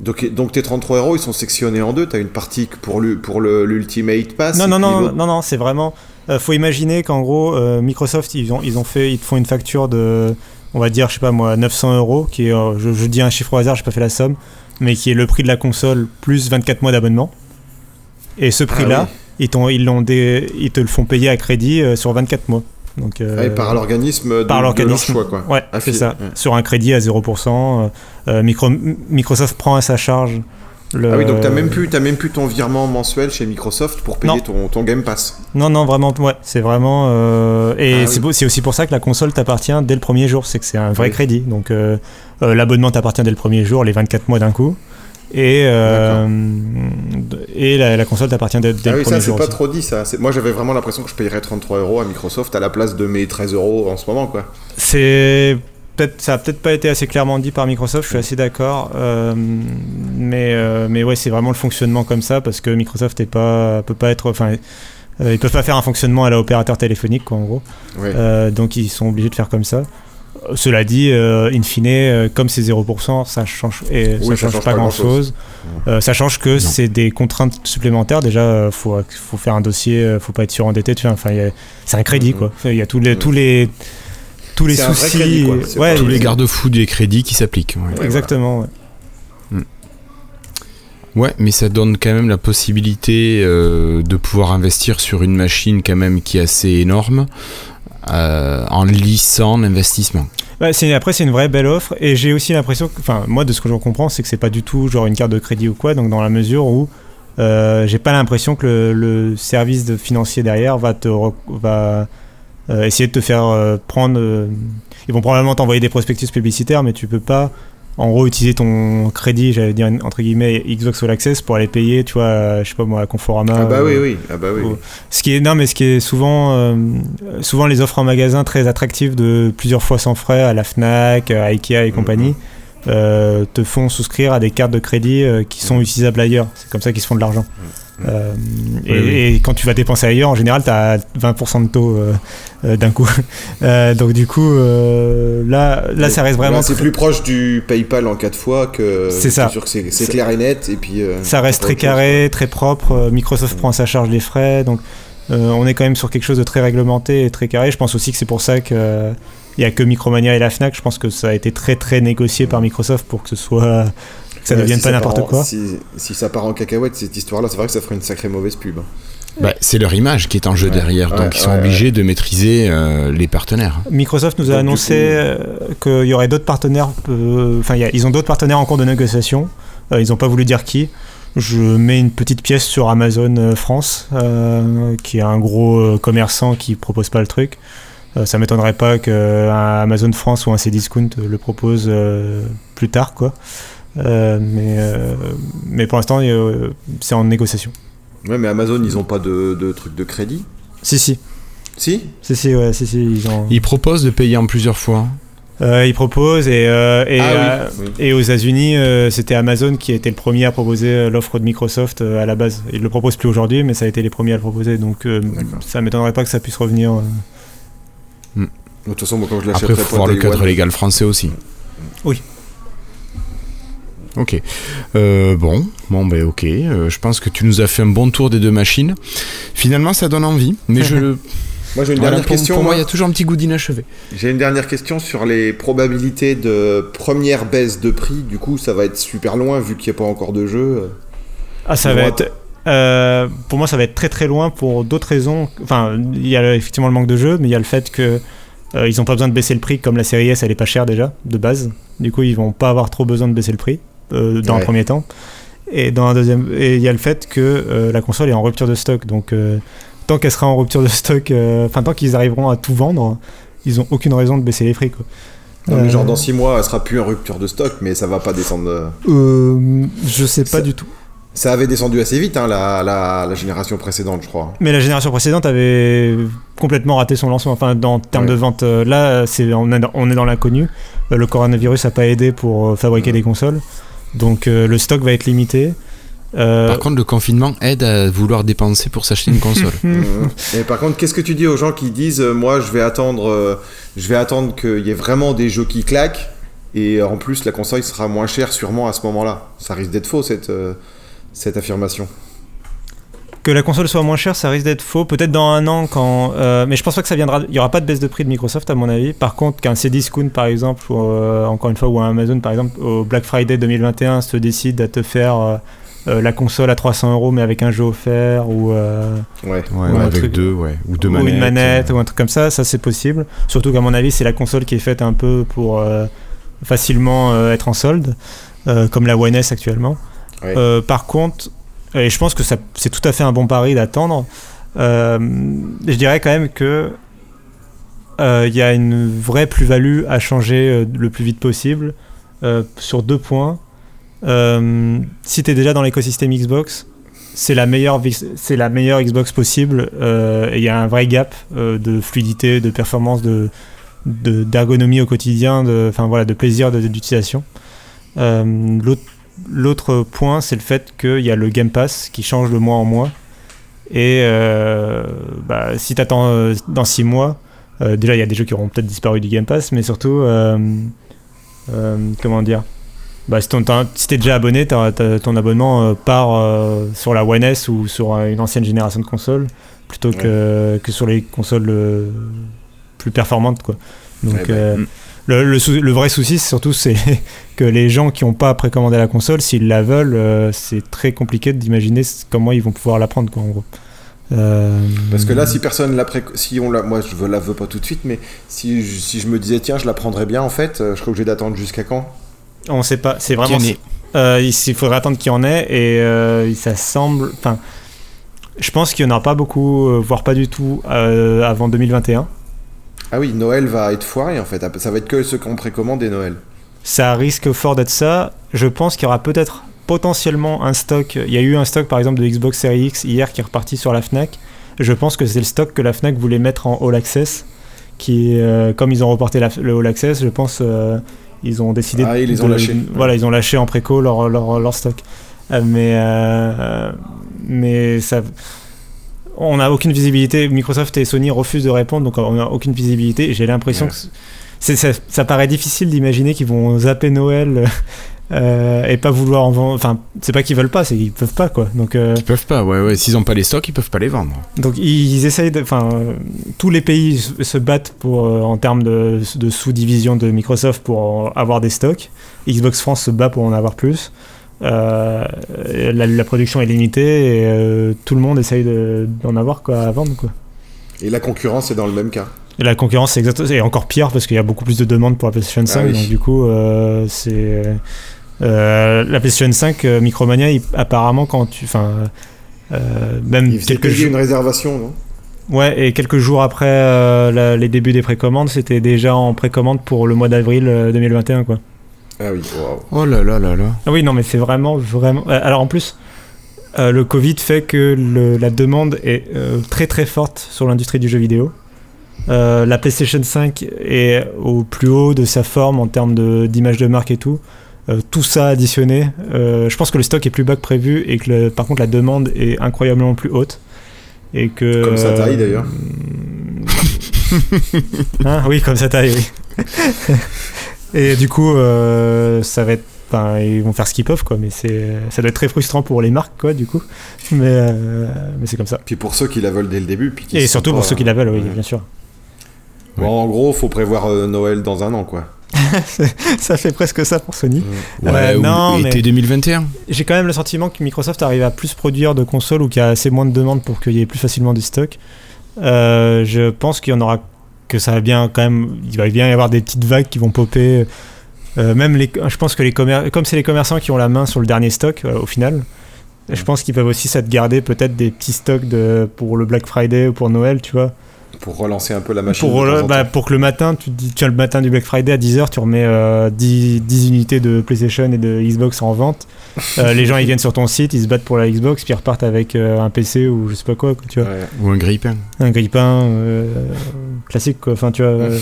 donc, donc tes 33 euros, ils sont sectionnés en deux. Tu as une partie pour le pour le- l'Ultimate Pass. Non, non, non, non, non, c'est vraiment. euh, faut imaginer qu'en gros, euh, Microsoft, ils ont, ils ont fait, ils te font une facture de, on va dire, je sais pas moi, 900 euros, qui est, euh, je, je dis un chiffre au hasard, j'ai pas fait la somme, mais qui est le prix de la console plus 24 mois d'abonnement. Et ce prix-là, Ah oui. ils, ils, l'ont dé- ils te le font payer à crédit euh, sur 24 mois. Donc, euh, Ah par l'organisme de, par de leur l'organisme. choix, quoi. Ouais, c'est ça. ouais. Sur un crédit à 0%, euh, euh, Micro- Microsoft prend à sa charge. Le... Ah oui, donc t'as même plus, t'as même plus ton virement mensuel chez Microsoft pour payer ton, ton Game Pass. Non, non, vraiment, ouais, c'est vraiment. euh, et Ah c'est oui. beau- c'est aussi pour ça que la console t'appartient dès le premier jour, c'est que c'est un vrai Oui. crédit. Donc euh, euh, l'abonnement t'appartient dès le premier jour, les 24 mois d'un coup. Et, euh, et la, la console t'appartient dès, dès ah le oui, premier ça c'est pas aussi. trop dit ça. C'est- Moi j'avais vraiment l'impression que je payerais 33 euros à Microsoft à la place de mes 13 euros en ce moment, quoi. C'est peut-être ça a peut-être pas été assez clairement dit par Microsoft, je suis assez d'accord. Euh, mais, euh, mais ouais, c'est vraiment le fonctionnement comme ça parce que Microsoft est pas, peut pas être. Enfin, euh, ils peuvent pas faire un fonctionnement à l'opérateur téléphonique, quoi, en gros. Ouais. Euh, donc ils sont obligés de faire comme ça. Euh, Cela dit, euh, in fine, euh, comme c'est 0%, ça change, et Oui, ça change pas grand chose. ça change que c'est des contraintes supplémentaires. Déjà, euh, faut, faut faire un dossier, euh, faut pas être surendetté. Enfin, il c'est un crédit, Mhm. quoi. Il y a tous les, tous les, tous les soucis. crédit, quoi. C'est Ouais, pas Tous les garde-fous des crédits qui s'appliquent. ouais. Ouais, Exactement. ouais. Ouais, mais ça donne quand même la possibilité euh, de pouvoir investir sur une machine quand même qui est assez énorme euh, en lissant l'investissement. Après, c'est une vraie belle offre. Et j'ai aussi l'impression que, enfin, moi, de ce que j'en comprends, c'est que c'est pas du tout genre une carte de crédit ou quoi. Donc, dans la mesure où euh, j'ai pas l'impression que le, le service de financier derrière va te va euh, essayer de te faire euh, prendre. euh, ils vont probablement t'envoyer des prospectus publicitaires, mais tu peux pas. En gros, utiliser ton crédit, j'allais dire entre guillemets Xbox All Access pour aller payer, tu vois, euh, je sais pas moi, à Conforama. Ah bah euh, oui, oui. Ah bah oui. Ce qui est non mais ce qui est souvent euh, souvent les offres en magasin très attractives de plusieurs fois sans frais à la Fnac, à Ikea et compagnie euh, te font souscrire à des cartes de crédit euh, qui sont utilisables ailleurs. C'est comme ça qu'ils se font de l'argent. Euh, et, Oui, oui. et quand tu vas dépenser ailleurs, en général, tu as 20% de taux euh, euh, d'un coup. Donc du coup, là, là, ça reste vraiment c'est plus proche du PayPal en cas de fois que. C'est ça. c'est clair et net. Et puis. Ça reste très chose, carré, très propre. Microsoft prend à sa charge les frais, donc on est quand même sur quelque chose de très réglementé et très carré. Je pense aussi que c'est pour ça que il y a que Micromania et la Fnac. Je pense que ça a été très très négocié par Microsoft pour que ce soit ça Ouais, devienne si pas n'importe en- quoi. Si, si ça part en cacahuète, cette histoire-là, c'est vrai que ça ferait une sacrée mauvaise pub. Bah, c'est leur image qui est en jeu Ouais, derrière, ouais, donc ils sont ouais, obligés de maîtriser euh, les partenaires. Microsoft nous a Donc, annoncé coup- euh, qu'il y aurait d'autres partenaires. euh, Enfin, ils ont d'autres partenaires en cours de négociation. Euh, ils n'ont pas voulu dire qui. Je mets une petite pièce sur Amazon euh, France, euh, qui est un gros euh, commerçant qui propose pas le truc. Euh, ça m'étonnerait pas que un Amazon France ou un Cdiscount le propose euh, plus tard, quoi. Euh, mais, euh, mais pour l'instant, euh, c'est en négociation. Ouais, mais Amazon, ils ont pas de, de truc de crédit? Si, si. Si? Si, si, ouais, si, si, ils ont. Ils proposent de payer en plusieurs fois. Euh, ils proposent et, euh, et, Ah oui, euh, et aux États-Unis, euh, c'était Amazon qui a été le premier à proposer l'offre de Microsoft euh, à la base. Ils le proposent plus aujourd'hui, mais ça a été les premiers à le proposer. Donc euh, ça m'étonnerait pas que ça puisse revenir. euh. De toute façon, moi, comme je Après, l'achèterai il faut voir le cadre légal français aussi. Oui. Ok. Euh, bon, bon, ben ok. Euh, je pense que tu nous as fait un bon tour des deux machines. Finalement, ça donne envie. Mais je, Moi, j'ai une voilà, dernière pour, question. pour moi, il y a toujours un petit goût d'inachevé. J'ai une dernière question sur les probabilités de première baisse de prix. Du coup, ça va être super loin vu qu'il n'y a pas encore de jeu. Ah, ça va être. euh, pour moi, ça va être très très loin pour d'autres raisons. Enfin, il y a effectivement le manque de jeux, mais il y a le fait que euh, ils n'ont pas besoin de baisser le prix comme la série S, elle est pas chère déjà de base. Du coup, ils vont pas avoir trop besoin de baisser le prix euh, dans Ouais. un premier temps. Et dans un deuxième, et il y a le fait que euh, la console est en rupture de stock. Donc, euh, tant qu'elle sera en rupture de stock, euh, enfin tant qu'ils arriveront à tout vendre, ils ont aucune raison de baisser les prix. Quoi. Non, mais Euh, genre dans 6 mois, elle sera plus en rupture de stock, mais ça va pas descendre. je sais pas Ça- du tout. Ça avait descendu assez vite, hein, la, la, la génération précédente, je crois. Mais la génération précédente avait complètement raté son lancement. Enfin, dans en termes Ouais. de vente, là, c'est on, est dans- on est dans l'inconnu. Le coronavirus n'a pas aidé pour fabriquer Ouais. des consoles, donc euh, le stock va être limité. Euh, Par contre, le confinement aide à vouloir dépenser pour s'acheter une console. Mhm. Et par contre, qu'est-ce que tu dis aux gens qui disent euh, moi je vais attendre, euh, je vais attendre qu'il y ait vraiment des jeux qui claquent et euh, en plus la console sera moins chère sûrement à ce moment-là? Ça risque d'être faux cette euh, cette affirmation. Que la console soit moins chère, ça risque d'être faux. Peut-être dans un an, quand. euh, mais je pense pas que ça viendra. Il y aura pas de baisse de prix de Microsoft, à mon avis. Par contre, qu'un Cdiscount, par exemple, ou euh, encore une fois, ou un Amazon, par exemple, au Black Friday 2021, se décide à te faire euh, euh, la console à 300 euros, mais avec un jeu offert, ou. euh, Ouais. Ouais, Ou avec truc- deux, ouais. Ou deux ou manettes. une manette euh. ou un truc comme ça, ça c'est possible. Surtout qu'à mon avis, c'est la console qui est faite un peu pour euh, facilement euh, être en solde, euh, comme la One S actuellement. Ouais. Euh, par contre, et je pense que c'est tout à fait un bon pari d'attendre, euh, je dirais quand même que euh, il y a une vraie plus-value à changer euh, le plus vite possible euh, sur deux points. Euh, si tu es déjà dans l'écosystème Xbox, c'est la meilleure Xbox possible euh, et il y a un vrai gap euh, de fluidité, de performance, de de- d'ergonomie au quotidien, de, voilà, de plaisir de- d'utilisation. Euh, l'autre- L'autre point, c'est le fait qu'il y a le Game Pass qui change de mois en mois. Et euh, bah, si tu attends dans 6 mois, euh, déjà il y a des jeux qui auront peut-être disparu du Game Pass, mais surtout, euh, euh, comment dire? Bah, si si t'es déjà abonné, ton abonnement euh, part euh, sur la One S ou sur euh, une ancienne génération de consoles plutôt que, que sur les consoles euh, plus performantes. Quoi. Donc, Ouais, bah, euh, mm. Le, le sou- le vrai souci, c'est surtout c'est que les gens qui n'ont pas précommandé la console, s'ils la veulent, euh, c'est très compliqué d'imaginer comment ils vont pouvoir la prendre, quoi, en gros. Euh, Parce que là, si personne l'a pré... si on la, moi je veux- la veux pas tout de suite, mais si je, si je me disais tiens, je la prendrais bien en fait, euh, je serais obligé d'attendre jusqu'à quand? On sait pas, c'est vraiment. Euh, il faudrait attendre qu'il y en ait et euh, ça semble. Enfin, je pense qu'il n'y en aura pas beaucoup, voire pas du tout, euh, avant 2021. Ah oui, Noël va être foiré en fait. Ça va être que ceux qui ont précommandé Noël. Ça risque fort d'être ça. Je pense qu'il y aura peut-être potentiellement un stock. Il y a eu un stock par exemple de Xbox Series X hier qui est reparti sur la Fnac. Je pense que c'est le stock que la Fnac voulait mettre en All Access. Qui, euh, comme ils ont reporté la- le All Access, je pense euh, ils ont décidé. Ah, ils les ont lâchés. Voilà, ils ont lâché en préco leur, leur, leur stock. Euh, mais euh, mais ça. On n'a aucune visibilité. Microsoft et Sony refusent de répondre, donc on n'a aucune visibilité. J'ai l'impression Ouais. que c'est- ça, ça paraît difficile d'imaginer qu'ils vont zapper Noël euh, et pas vouloir en vendre. Enfin, c'est pas qu'ils veulent pas, c'est qu'ils peuvent pas quoi. Donc, euh, Ils peuvent pas, ouais, ouais. S'ils ont pas les stocks, ils peuvent pas les vendre. donc ils, essayent de. Enfin, euh, tous les pays se- battent pour, euh, en termes de, de sous-division de Microsoft pour avoir des stocks. Xbox France se bat pour en avoir plus. Euh, la, la production est limitée et euh, tout le monde essaye de- d'en avoir quoi, à vendre. Quoi. Et la concurrence est dans le même cas. Et la concurrence exactement, c'est encore pire parce qu'il y a beaucoup plus de demandes pour la PlayStation 5. Ah oui. Donc du coup, euh, c'est euh, la PlayStation 5 euh, Micromania. il- apparemment, quand tu, enfin, euh, même Il quelques jours, une réservation, non? Ouais, et quelques jours après euh, la- les débuts des précommandes, c'était déjà en précommande pour le mois d'avril euh, 2021, quoi. Ah oui, waouh. Oh là là là là. Ah oui, non, mais c'est vraiment, vraiment. euh, Alors en plus, euh, le Covid fait que le- la demande est euh, très très forte sur l'industrie du jeu vidéo. Euh, la PlayStation 5 est au plus haut de sa forme en termes d'image de, marque et tout. Euh, tout ça additionné, euh, je pense que le stock est plus bas que prévu et que le- par contre la demande est incroyablement plus haute. Et que, Comme sa taille, d'ailleurs. Hein? Oui, comme sa taille, oui. et du coup, euh, ça va être. Enfin, ils vont faire ce qu'ils peuvent, quoi, mais c'est, ça doit être très frustrant pour les marques, quoi, du coup. Mais, euh, mais c'est comme ça. Puis pour ceux qui la veulent dès le début. Puis Et surtout pour ceux qui la veulent, oui, Ouais. bien sûr. Bon, en gros, faut prévoir euh, Noël dans un an, quoi. ça fait presque ça pour Sony. Ouais, Euh, ou non, mais- été 2021. J'ai quand même le sentiment que Microsoft arrive à plus produire de consoles ou qu'il y a assez moins de demandes pour qu'il y ait plus facilement du stock. Euh, je pense qu'il y en aura que ça va bien quand même. Il va bien y avoir des petites vagues qui vont popper. Euh, même les, je pense que les commer- comme c'est les commerçants qui ont la main sur le dernier stock euh, au final, je pense qu'ils peuvent aussi ça de garder peut-être des petits stocks de, pour le Black Friday ou pour Noël, tu vois. Pour relancer un peu la machine. Pour, de temps le- en bah, temps. pour que le matin, tu te dis, tiens, le matin du Black Friday à 10h, tu remets euh, 10, 10 unités de PlayStation et de Xbox en vente. Euh, les gens, ils viennent sur ton site, ils se battent pour la Xbox, puis ils repartent avec euh, un PC ou je sais pas quoi, quoi, tu vois. Ouais. Ou un grille-pain. Un grille-pain euh, classique, quoi. Enfin, tu vois. euh,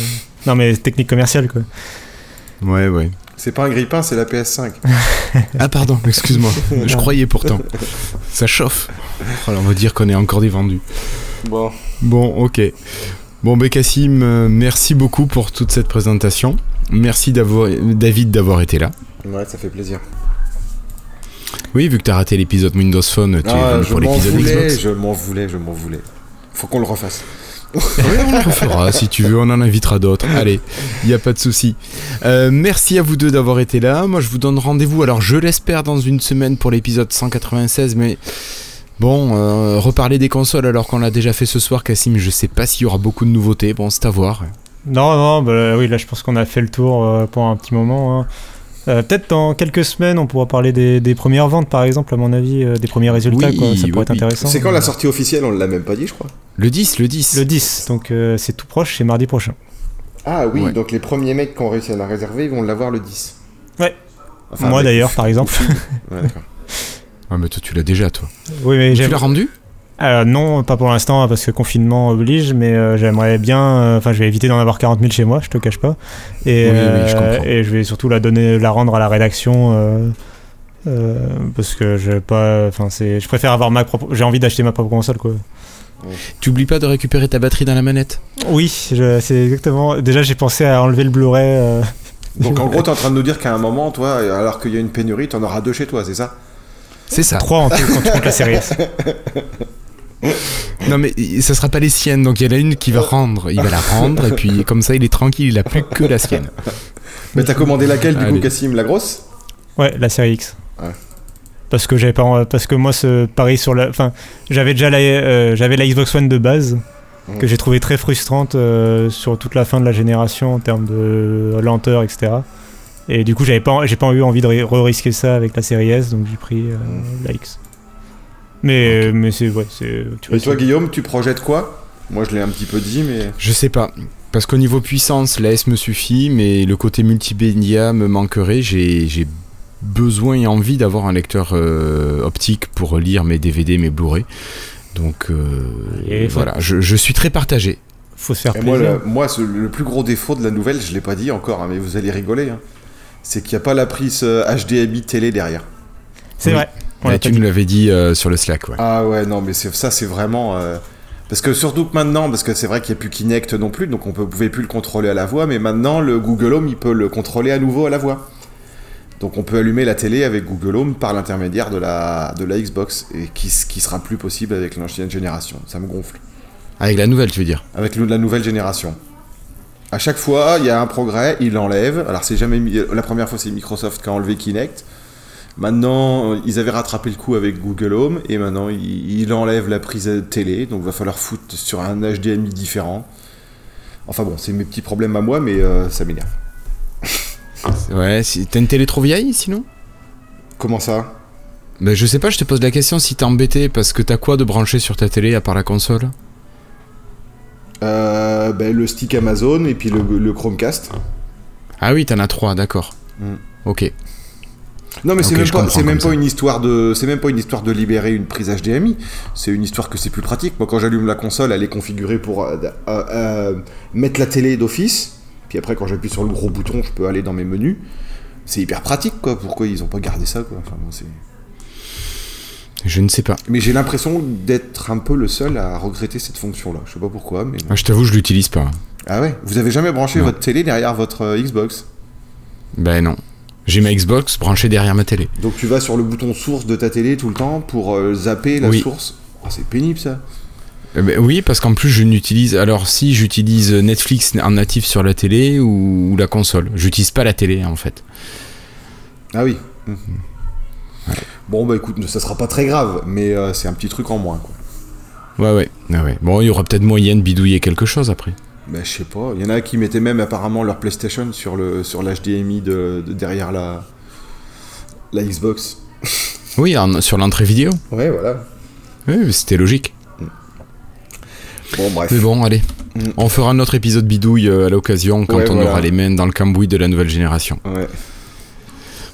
non, mais technique commerciale, quoi. Ouais, ouais. C'est pas un grille-pain, c'est la PS5. Ah, pardon, excuse-moi. Je croyais pourtant. Ça chauffe. Alors, on va dire qu'on est encore des vendus. bon. Bon, ok. Bon, Cassim, euh, merci beaucoup pour toute cette présentation. Merci d'avoir, David d'avoir été là. Ouais, ça fait plaisir. Oui, vu que t'as raté l'épisode Windows Phone, tu es Ah, venu je pour m'en l'épisode voulais, Xbox. je m'en voulais, je m'en voulais. Faut qu'on le refasse. Oui, on le refera si tu veux, on en invitera d'autres. Allez, il n'y a pas de souci. Euh, merci à vous deux d'avoir été là. Moi, je vous donne rendez-vous, alors je l'espère, dans une semaine pour l'épisode 196, mais bon, euh, reparler des consoles alors qu'on l'a déjà fait ce soir, Cassim, je sais pas s'il y aura beaucoup de nouveautés. Bon, c'est à voir. Non, non, bah, oui, là, je pense qu'on a fait le tour euh, pendant un petit moment. hein. Euh, Peut-être dans quelques semaines, on pourra parler des, des premières ventes, par exemple, à mon avis, euh, des premiers résultats. Oui, quoi. Ça oui, pourrait être intéressant. C'est quand la sortie officielle On l'a même pas dit, je crois. Le 10, le 10. Le 10, donc euh, c'est tout proche, c'est mardi prochain. Ah oui, Ouais. donc les premiers mecs qui ont réussi à la réserver, ils vont l'avoir le 10. Ouais. Enfin, Moi d'ailleurs, par exemple. Ouais, Ah, mais toi, tu l'as déjà, toi. oui, mais Tu l'as rendu? Euh, non, pas pour l'instant parce que confinement oblige, mais euh, j'aimerais bien. euh, Enfin, je vais éviter d'en avoir 40 000 chez moi, je te cache pas. Et, Oui, oui, je euh, comprends. et je vais surtout la donner, la rendre à la rédaction. euh, euh, parce que je pas. Enfin, c'est. Je préfère avoir ma propre. J'ai envie d'acheter ma propre console, quoi. Tu oublies pas de récupérer ta batterie dans la manette? Oui, c'est exactement. Déjà, j'ai pensé à enlever le Blu-ray. euh, Donc en gros, t'es en train de nous dire qu'à un moment, toi, alors qu'il y a une pénurie, t'en auras deux chez toi, c'est ça? C'est ça. 3 en tout quand tu comptes la série S. Non mais ça sera pas les siennes, donc il y en a une qui va rendre, il va la rendre, et puis comme ça il est tranquille, il a plus que la sienne. Mais t'as commandé laquelle du coup. Cassim La grosse? Ouais, la série X. Ouais. Parce que j'avais pas, parce que moi ce pari sur la, enfin, j'avais déjà la, euh, j'avais la Xbox One de base que j'ai trouvé très frustrante euh, sur toute la fin de la génération en termes de lenteur, etc. Et du coup, j'avais pas, j'ai pas eu envie de ri- re-risquer ça avec la série S, donc j'ai pris euh, Mhm. la X. Mais, mais c'est, ouais, c'est, tu vois, Et toi, Guillaume, tu projettes quoi? Moi, je l'ai un petit peu dit, mais. Je sais pas, parce qu'au niveau puissance, la S me suffit, mais le côté multimédia me manquerait, j'ai j'ai besoin et envie d'avoir un lecteur euh, optique pour lire mes DVD, mes Blu-ray. Donc euh, voilà, je, je suis très partagé. faut se faire Et moi, plaisir. le, moi ce- le plus gros défaut de la nouvelle, je l'ai pas dit encore, hein, mais vous allez rigoler, hein, c'est qu'il n'y a pas la prise euh, HDMI télé derrière. C'est oui. vrai. On tu nous dit. l'avais dit euh, sur le Slack, ouais. Ah ouais, non, mais c'est- ça, c'est vraiment. euh, Parce que surtout que maintenant, parce que c'est vrai qu'il n'y a plus Kinect non plus, donc on ne pouvait plus le contrôler à la voix, mais maintenant, le Google Home, il peut le contrôler à nouveau à la voix. Donc on peut allumer la télé avec Google Home par l'intermédiaire de la, de la Xbox, et qui, qui sera plus possible avec l'ancienne génération. Ça me gonfle. Avec la nouvelle, tu veux dire? Avec la nouvelle génération. À chaque fois, il y a un progrès, il l'enlève. Alors c'est jamais la première fois c'est Microsoft qui a enlevé Kinect. Maintenant, euh, ils avaient rattrapé le coup avec Google Home et maintenant il, il enlève la prise télé, donc va falloir foutre sur un HDMI différent. Enfin bon, c'est mes petits problèmes à moi, mais euh, ça m'énerve. Ouais, t'as une télé trop vieille sinon? Comment ça? Ben je sais pas, je te pose la question si t'es embêté parce que t'as quoi de branché sur ta télé à part la console? Euh, ben, Le stick Amazon et puis le, le Chromecast. Ah oui, t'en as trois, d'accord. Mm. Ok. Non mais c'est même pas, c'est même pas une histoire de, c'est même pas une histoire de libérer une prise HDMI. C'est une histoire que c'est plus pratique. Moi, quand j'allume la console, elle est configurée pour euh, euh, euh, mettre la télé d'office. Puis après, quand j'appuie sur le gros bouton, je peux aller dans mes menus. C'est hyper pratique, quoi. Pourquoi ils ont pas gardé ça, quoi? Enfin, bon, c'est- Je ne sais pas. Mais j'ai l'impression d'être un peu le seul à regretter cette fonction-là. Je sais pas pourquoi, mais. Moi, je t'avoue, je l'utilise pas. Ah ouais? Vous avez jamais branché Non. votre télé derrière votre euh, Xbox? Ben non. J'ai ma Xbox branchée derrière ma télé. Donc tu vas sur le bouton source de ta télé tout le temps pour euh, zapper la Oui. source? Oh, c'est pénible ça. Euh, ben oui, parce qu'en plus, je n'utilise. Alors, si j'utilise Netflix en natif sur la télé ou, ou la console, j'utilise pas la télé en fait. Ah oui. Mhm. Bon bah écoute, ça sera pas très grave, mais euh, c'est un petit truc en moins quoi. Ouais, ouais. ouais, ouais. Bon, il y aura peut-être moyen de bidouiller quelque chose après. Bah je sais pas, il y en a qui mettaient même apparemment leur PlayStation sur le sur l'HDMI de, de derrière la la Xbox. Oui, en- sur l'entrée vidéo. Ouais voilà. Oui, c'était logique. Bon bref. Mais bon, allez. Mm. On fera un autre épisode bidouille euh, à l'occasion quand Ouais, on voilà. aura les mains dans le cambouis de la nouvelle génération. Ouais.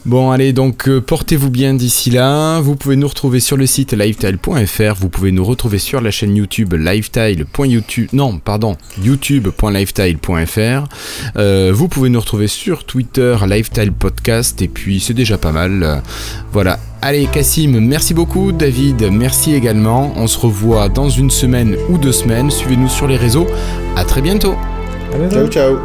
Bon, allez, donc euh, portez-vous bien d'ici là. Vous pouvez nous retrouver sur le site lifetile.fr. Vous pouvez nous retrouver sur la chaîne YouTube lifetile.youtube. Non, pardon, youtube.lifetile.fr. Euh, vous pouvez nous retrouver sur Twitter Lifetile Podcast. Et puis, c'est déjà pas mal. Euh, Voilà. Allez, Cassim, merci beaucoup. David, merci également. On se revoit dans une semaine ou deux semaines. Suivez-nous sur les réseaux. À très bientôt. Ciao ciao.